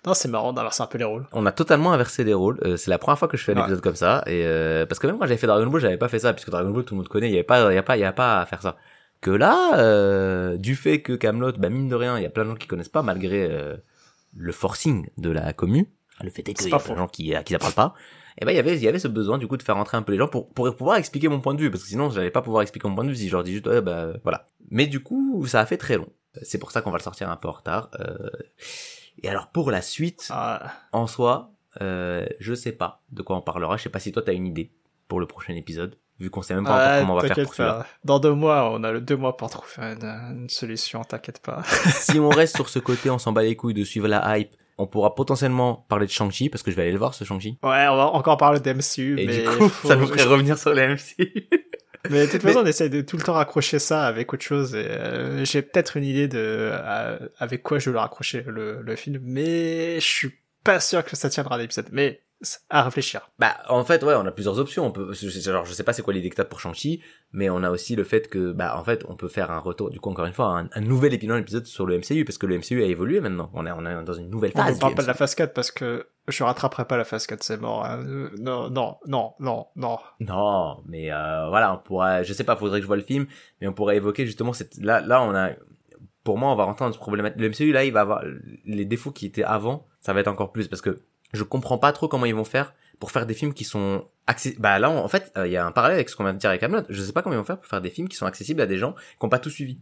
Non, c'est marrant d'inverser un peu les rôles. On a totalement inversé les rôles. Euh, c'est la première fois que je fais un Ouais. épisode comme ça. Et euh, parce que même quand j'avais fait Dragon Ball, j'avais pas fait ça puisque Dragon Ball tout le monde connaît. Il y avait pas, il y a pas, il y a pas à faire ça. Que là, euh, du fait que Camelot, bah mine de rien, il y a plein de gens qui connaissent pas malgré euh, le forcing de la commu. Le fait est qu'il y a plein de gens qui qui n'apprennent pas. Et ben il y avait il y avait ce besoin du coup de faire rentrer un peu les gens pour pour pouvoir expliquer mon point de vue parce que sinon j'allais pas pouvoir expliquer mon point de vue si je leur dis juste ouais bah voilà. Mais du coup ça a fait très long. C'est pour ça qu'on va le sortir un peu en retard. Euh, Et alors pour la suite, Ah, en soi, euh, je sais pas de quoi on parlera. Je sais pas si toi t'as une idée pour le prochain épisode, vu qu'on sait même pas encore comment on va faire pour celui-là. Dans deux mois, on a le deux mois pour trouver une, une solution, t'inquiète pas. si on reste sur ce côté, on s'en bat les couilles de suivre la hype. On pourra potentiellement parler de Shang-Chi parce que je vais aller le voir ce Shang-Chi. Ouais, on va encore parler d'MCU, mais du coup, faut- ça nous ferait revenir sur les MC. Mais de toute Mais- façon, on essaye de tout le temps raccrocher ça avec autre chose. Et euh, j'ai peut-être une idée de euh, avec quoi je vais le raccrocher le, le film, mais je suis pas sûr que ça tiendra l'épisode. Mais à réfléchir. Bah, en fait, ouais, on a plusieurs options. On peut, je- alors, je sais pas c'est quoi l'idée que t'as pour Shang-Chi, mais on a aussi le fait que, bah, en fait, on peut faire un retour, du coup, encore une fois, un, un nouvel épisode, épisode sur le MCU, parce que le MCU a évolué maintenant. On est, on est dans une nouvelle On phase. ne parle pas de la phase 4 parce que je rattraperai pas la phase 4, c'est mort. hein. Euh, Non, non, non, non, non. Non, mais euh, voilà, on pourra, je sais pas, faudrait que je vois le film, mais on pourrait évoquer justement cette, là, là, on a, pour moi, on va rentrer dans ce problématique. Le MCU, là, il va avoir les défauts qui étaient avant, ça va être encore plus, parce que je comprends pas trop comment ils vont faire pour faire des films qui sont accessibles. Bah là, en fait, euh, il y a un parallèle avec ce qu'on vient de dire avec Hamlet. Je sais pas comment ils vont faire pour faire des films qui sont accessibles à des gens qui ont pas tout suivi.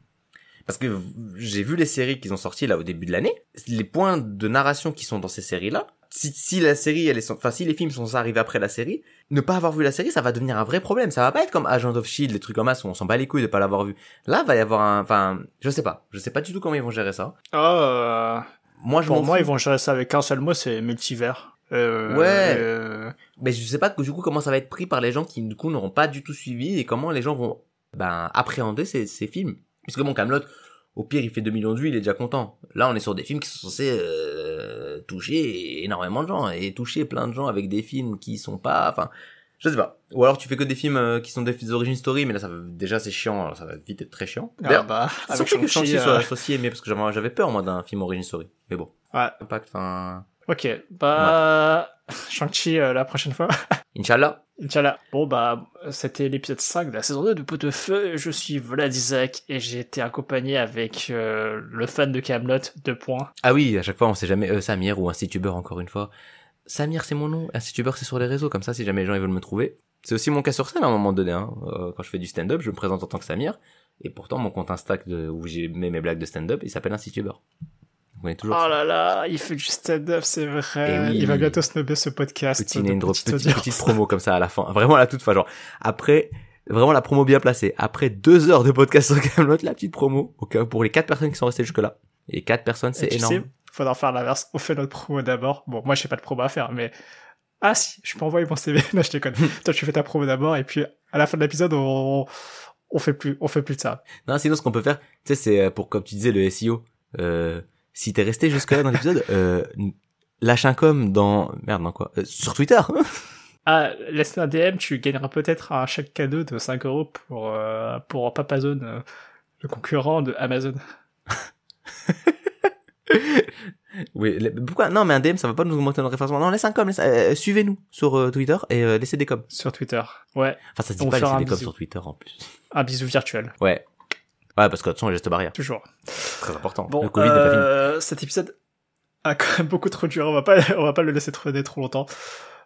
Parce que j'ai vu les séries qu'ils ont sorties là au début de l'année. Les points de narration qui sont dans ces séries-là, si, si la série, elle est, enfin si les films sont arriver après la série, ne pas avoir vu la série, ça va devenir un vrai problème. Ça va pas être comme Agent of Shield, les trucs comme ça où on s'en bat les couilles de pas l'avoir vu. Là, va y avoir un, enfin, je sais pas, je sais pas du tout comment ils vont gérer ça. Euh, Moi, je pour moi, fous. ils vont gérer ça avec un seul mot, c'est multivers. Euh, Ouais. euh, Mais je sais pas du coup comment ça va être pris par les gens qui du coup n'auront pas du tout suivi et comment les gens vont ben appréhender ces, ces films. Puisque bon Camelot, au pire il fait 2 millions de vues, il est déjà content. Là on est sur des films qui sont censés euh, toucher énormément de gens et toucher plein de gens avec des films qui sont pas, enfin je sais pas. Ou alors tu fais que des films euh, qui sont des, origines story, mais là ça va, déjà c'est chiant, alors ça va vite être très chiant. ah bah, avec que Shang-Chi, soit, si aimé parce que j'avais peur moi d'un film origine story. Mais bon, ouais. impact, enfin, Ok, bah, Shang-Chi euh, la prochaine fois. Inch'Allah. Inch'Allah. Bon bah, c'était l'épisode 5 de la saison 2 de Pot de Feu. Je suis Vlad Isaac et j'ai été accompagné avec euh, le fan de Camelot, deux points. Ah oui, à chaque fois, on sait jamais, euh, Samir ou Institubeur encore une fois. Samir, c'est mon nom. Institubeur, c'est sur les réseaux, comme ça, si jamais les gens ils veulent me trouver. C'est aussi mon cas sur scène à un moment donné. Hein. Euh, quand je fais du stand-up, je me présente en tant que Samir. Et pourtant, mon compte Insta de, où j'ai mis mes blagues de stand-up, il s'appelle Institubeur. Vous voyez toujours Oh là là, il fait du stand-up, c'est vrai. Eh oui. Il va bientôt snobber ce podcast. Petit drop, petite petite, audience. petite promo comme ça à la fin. Vraiment à la toute fin, genre. Après, vraiment la promo bien placée. Après deux heures de podcast sur Camelot, la petite promo. au cas- pour les quatre personnes qui sont restées jusque-là. Et quatre personnes, c'est énorme. sais, faudra faire l'inverse. On fait notre promo d'abord. Bon, moi, j'ai pas de promo à faire, mais... Ah si, je peux envoyer mon CV. non, je déconne. Toi, tu fais ta promo d'abord, et puis, à la fin de l'épisode, on... on fait plus, on fait plus de ça. Non, sinon ce qu'on peut faire, tu sais, c'est euh, pour comme tu disais le SEO. Euh, si t'es resté jusque là dans l'épisode, euh, lâche un com dans merde non quoi, Euh, sur Twitter. Ah, laisse un DM, tu gagneras peut-être un chèque cadeau de 5 euros pour, euh, pour Papazone, euh, le concurrent de Amazon. oui, pourquoi? Non, mais un DM ça va pas nous augmenter notre référencement. Non, laisse un com, laisse- euh, suivez-nous sur euh, Twitter et euh, laissez des coms. Sur Twitter. Ouais. Enfin, ça se dit On pas laisser des coms sur Twitter en plus. Un bisou virtuel. Ouais. Ouais, parce que de toute façon, les gestes barrières, Toujours. très important. Bon, le Covid pas fini. euh, cet épisode a quand même beaucoup trop duré. On va pas, on va pas le laisser traîner trop longtemps.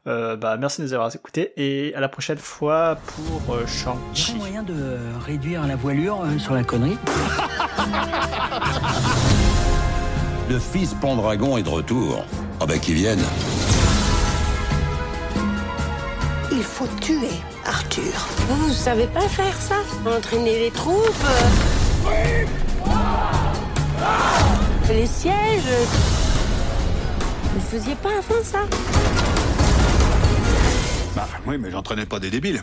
Euh, bah, merci de nous avoir écoutés et à la prochaine fois pour euh, Y a Shang-Chi. moyen de réduire la voilure euh, sur la connerie Le fils Pendragon est de retour. Ah bah qu'il vienne. Il faut tuer Arthur. Vous, vous savez pas faire ça? Entraîner les troupes? Euh, Les sièges? Vous faisiez pas avant ça? Bah oui, mais j'entraînais pas des débiles.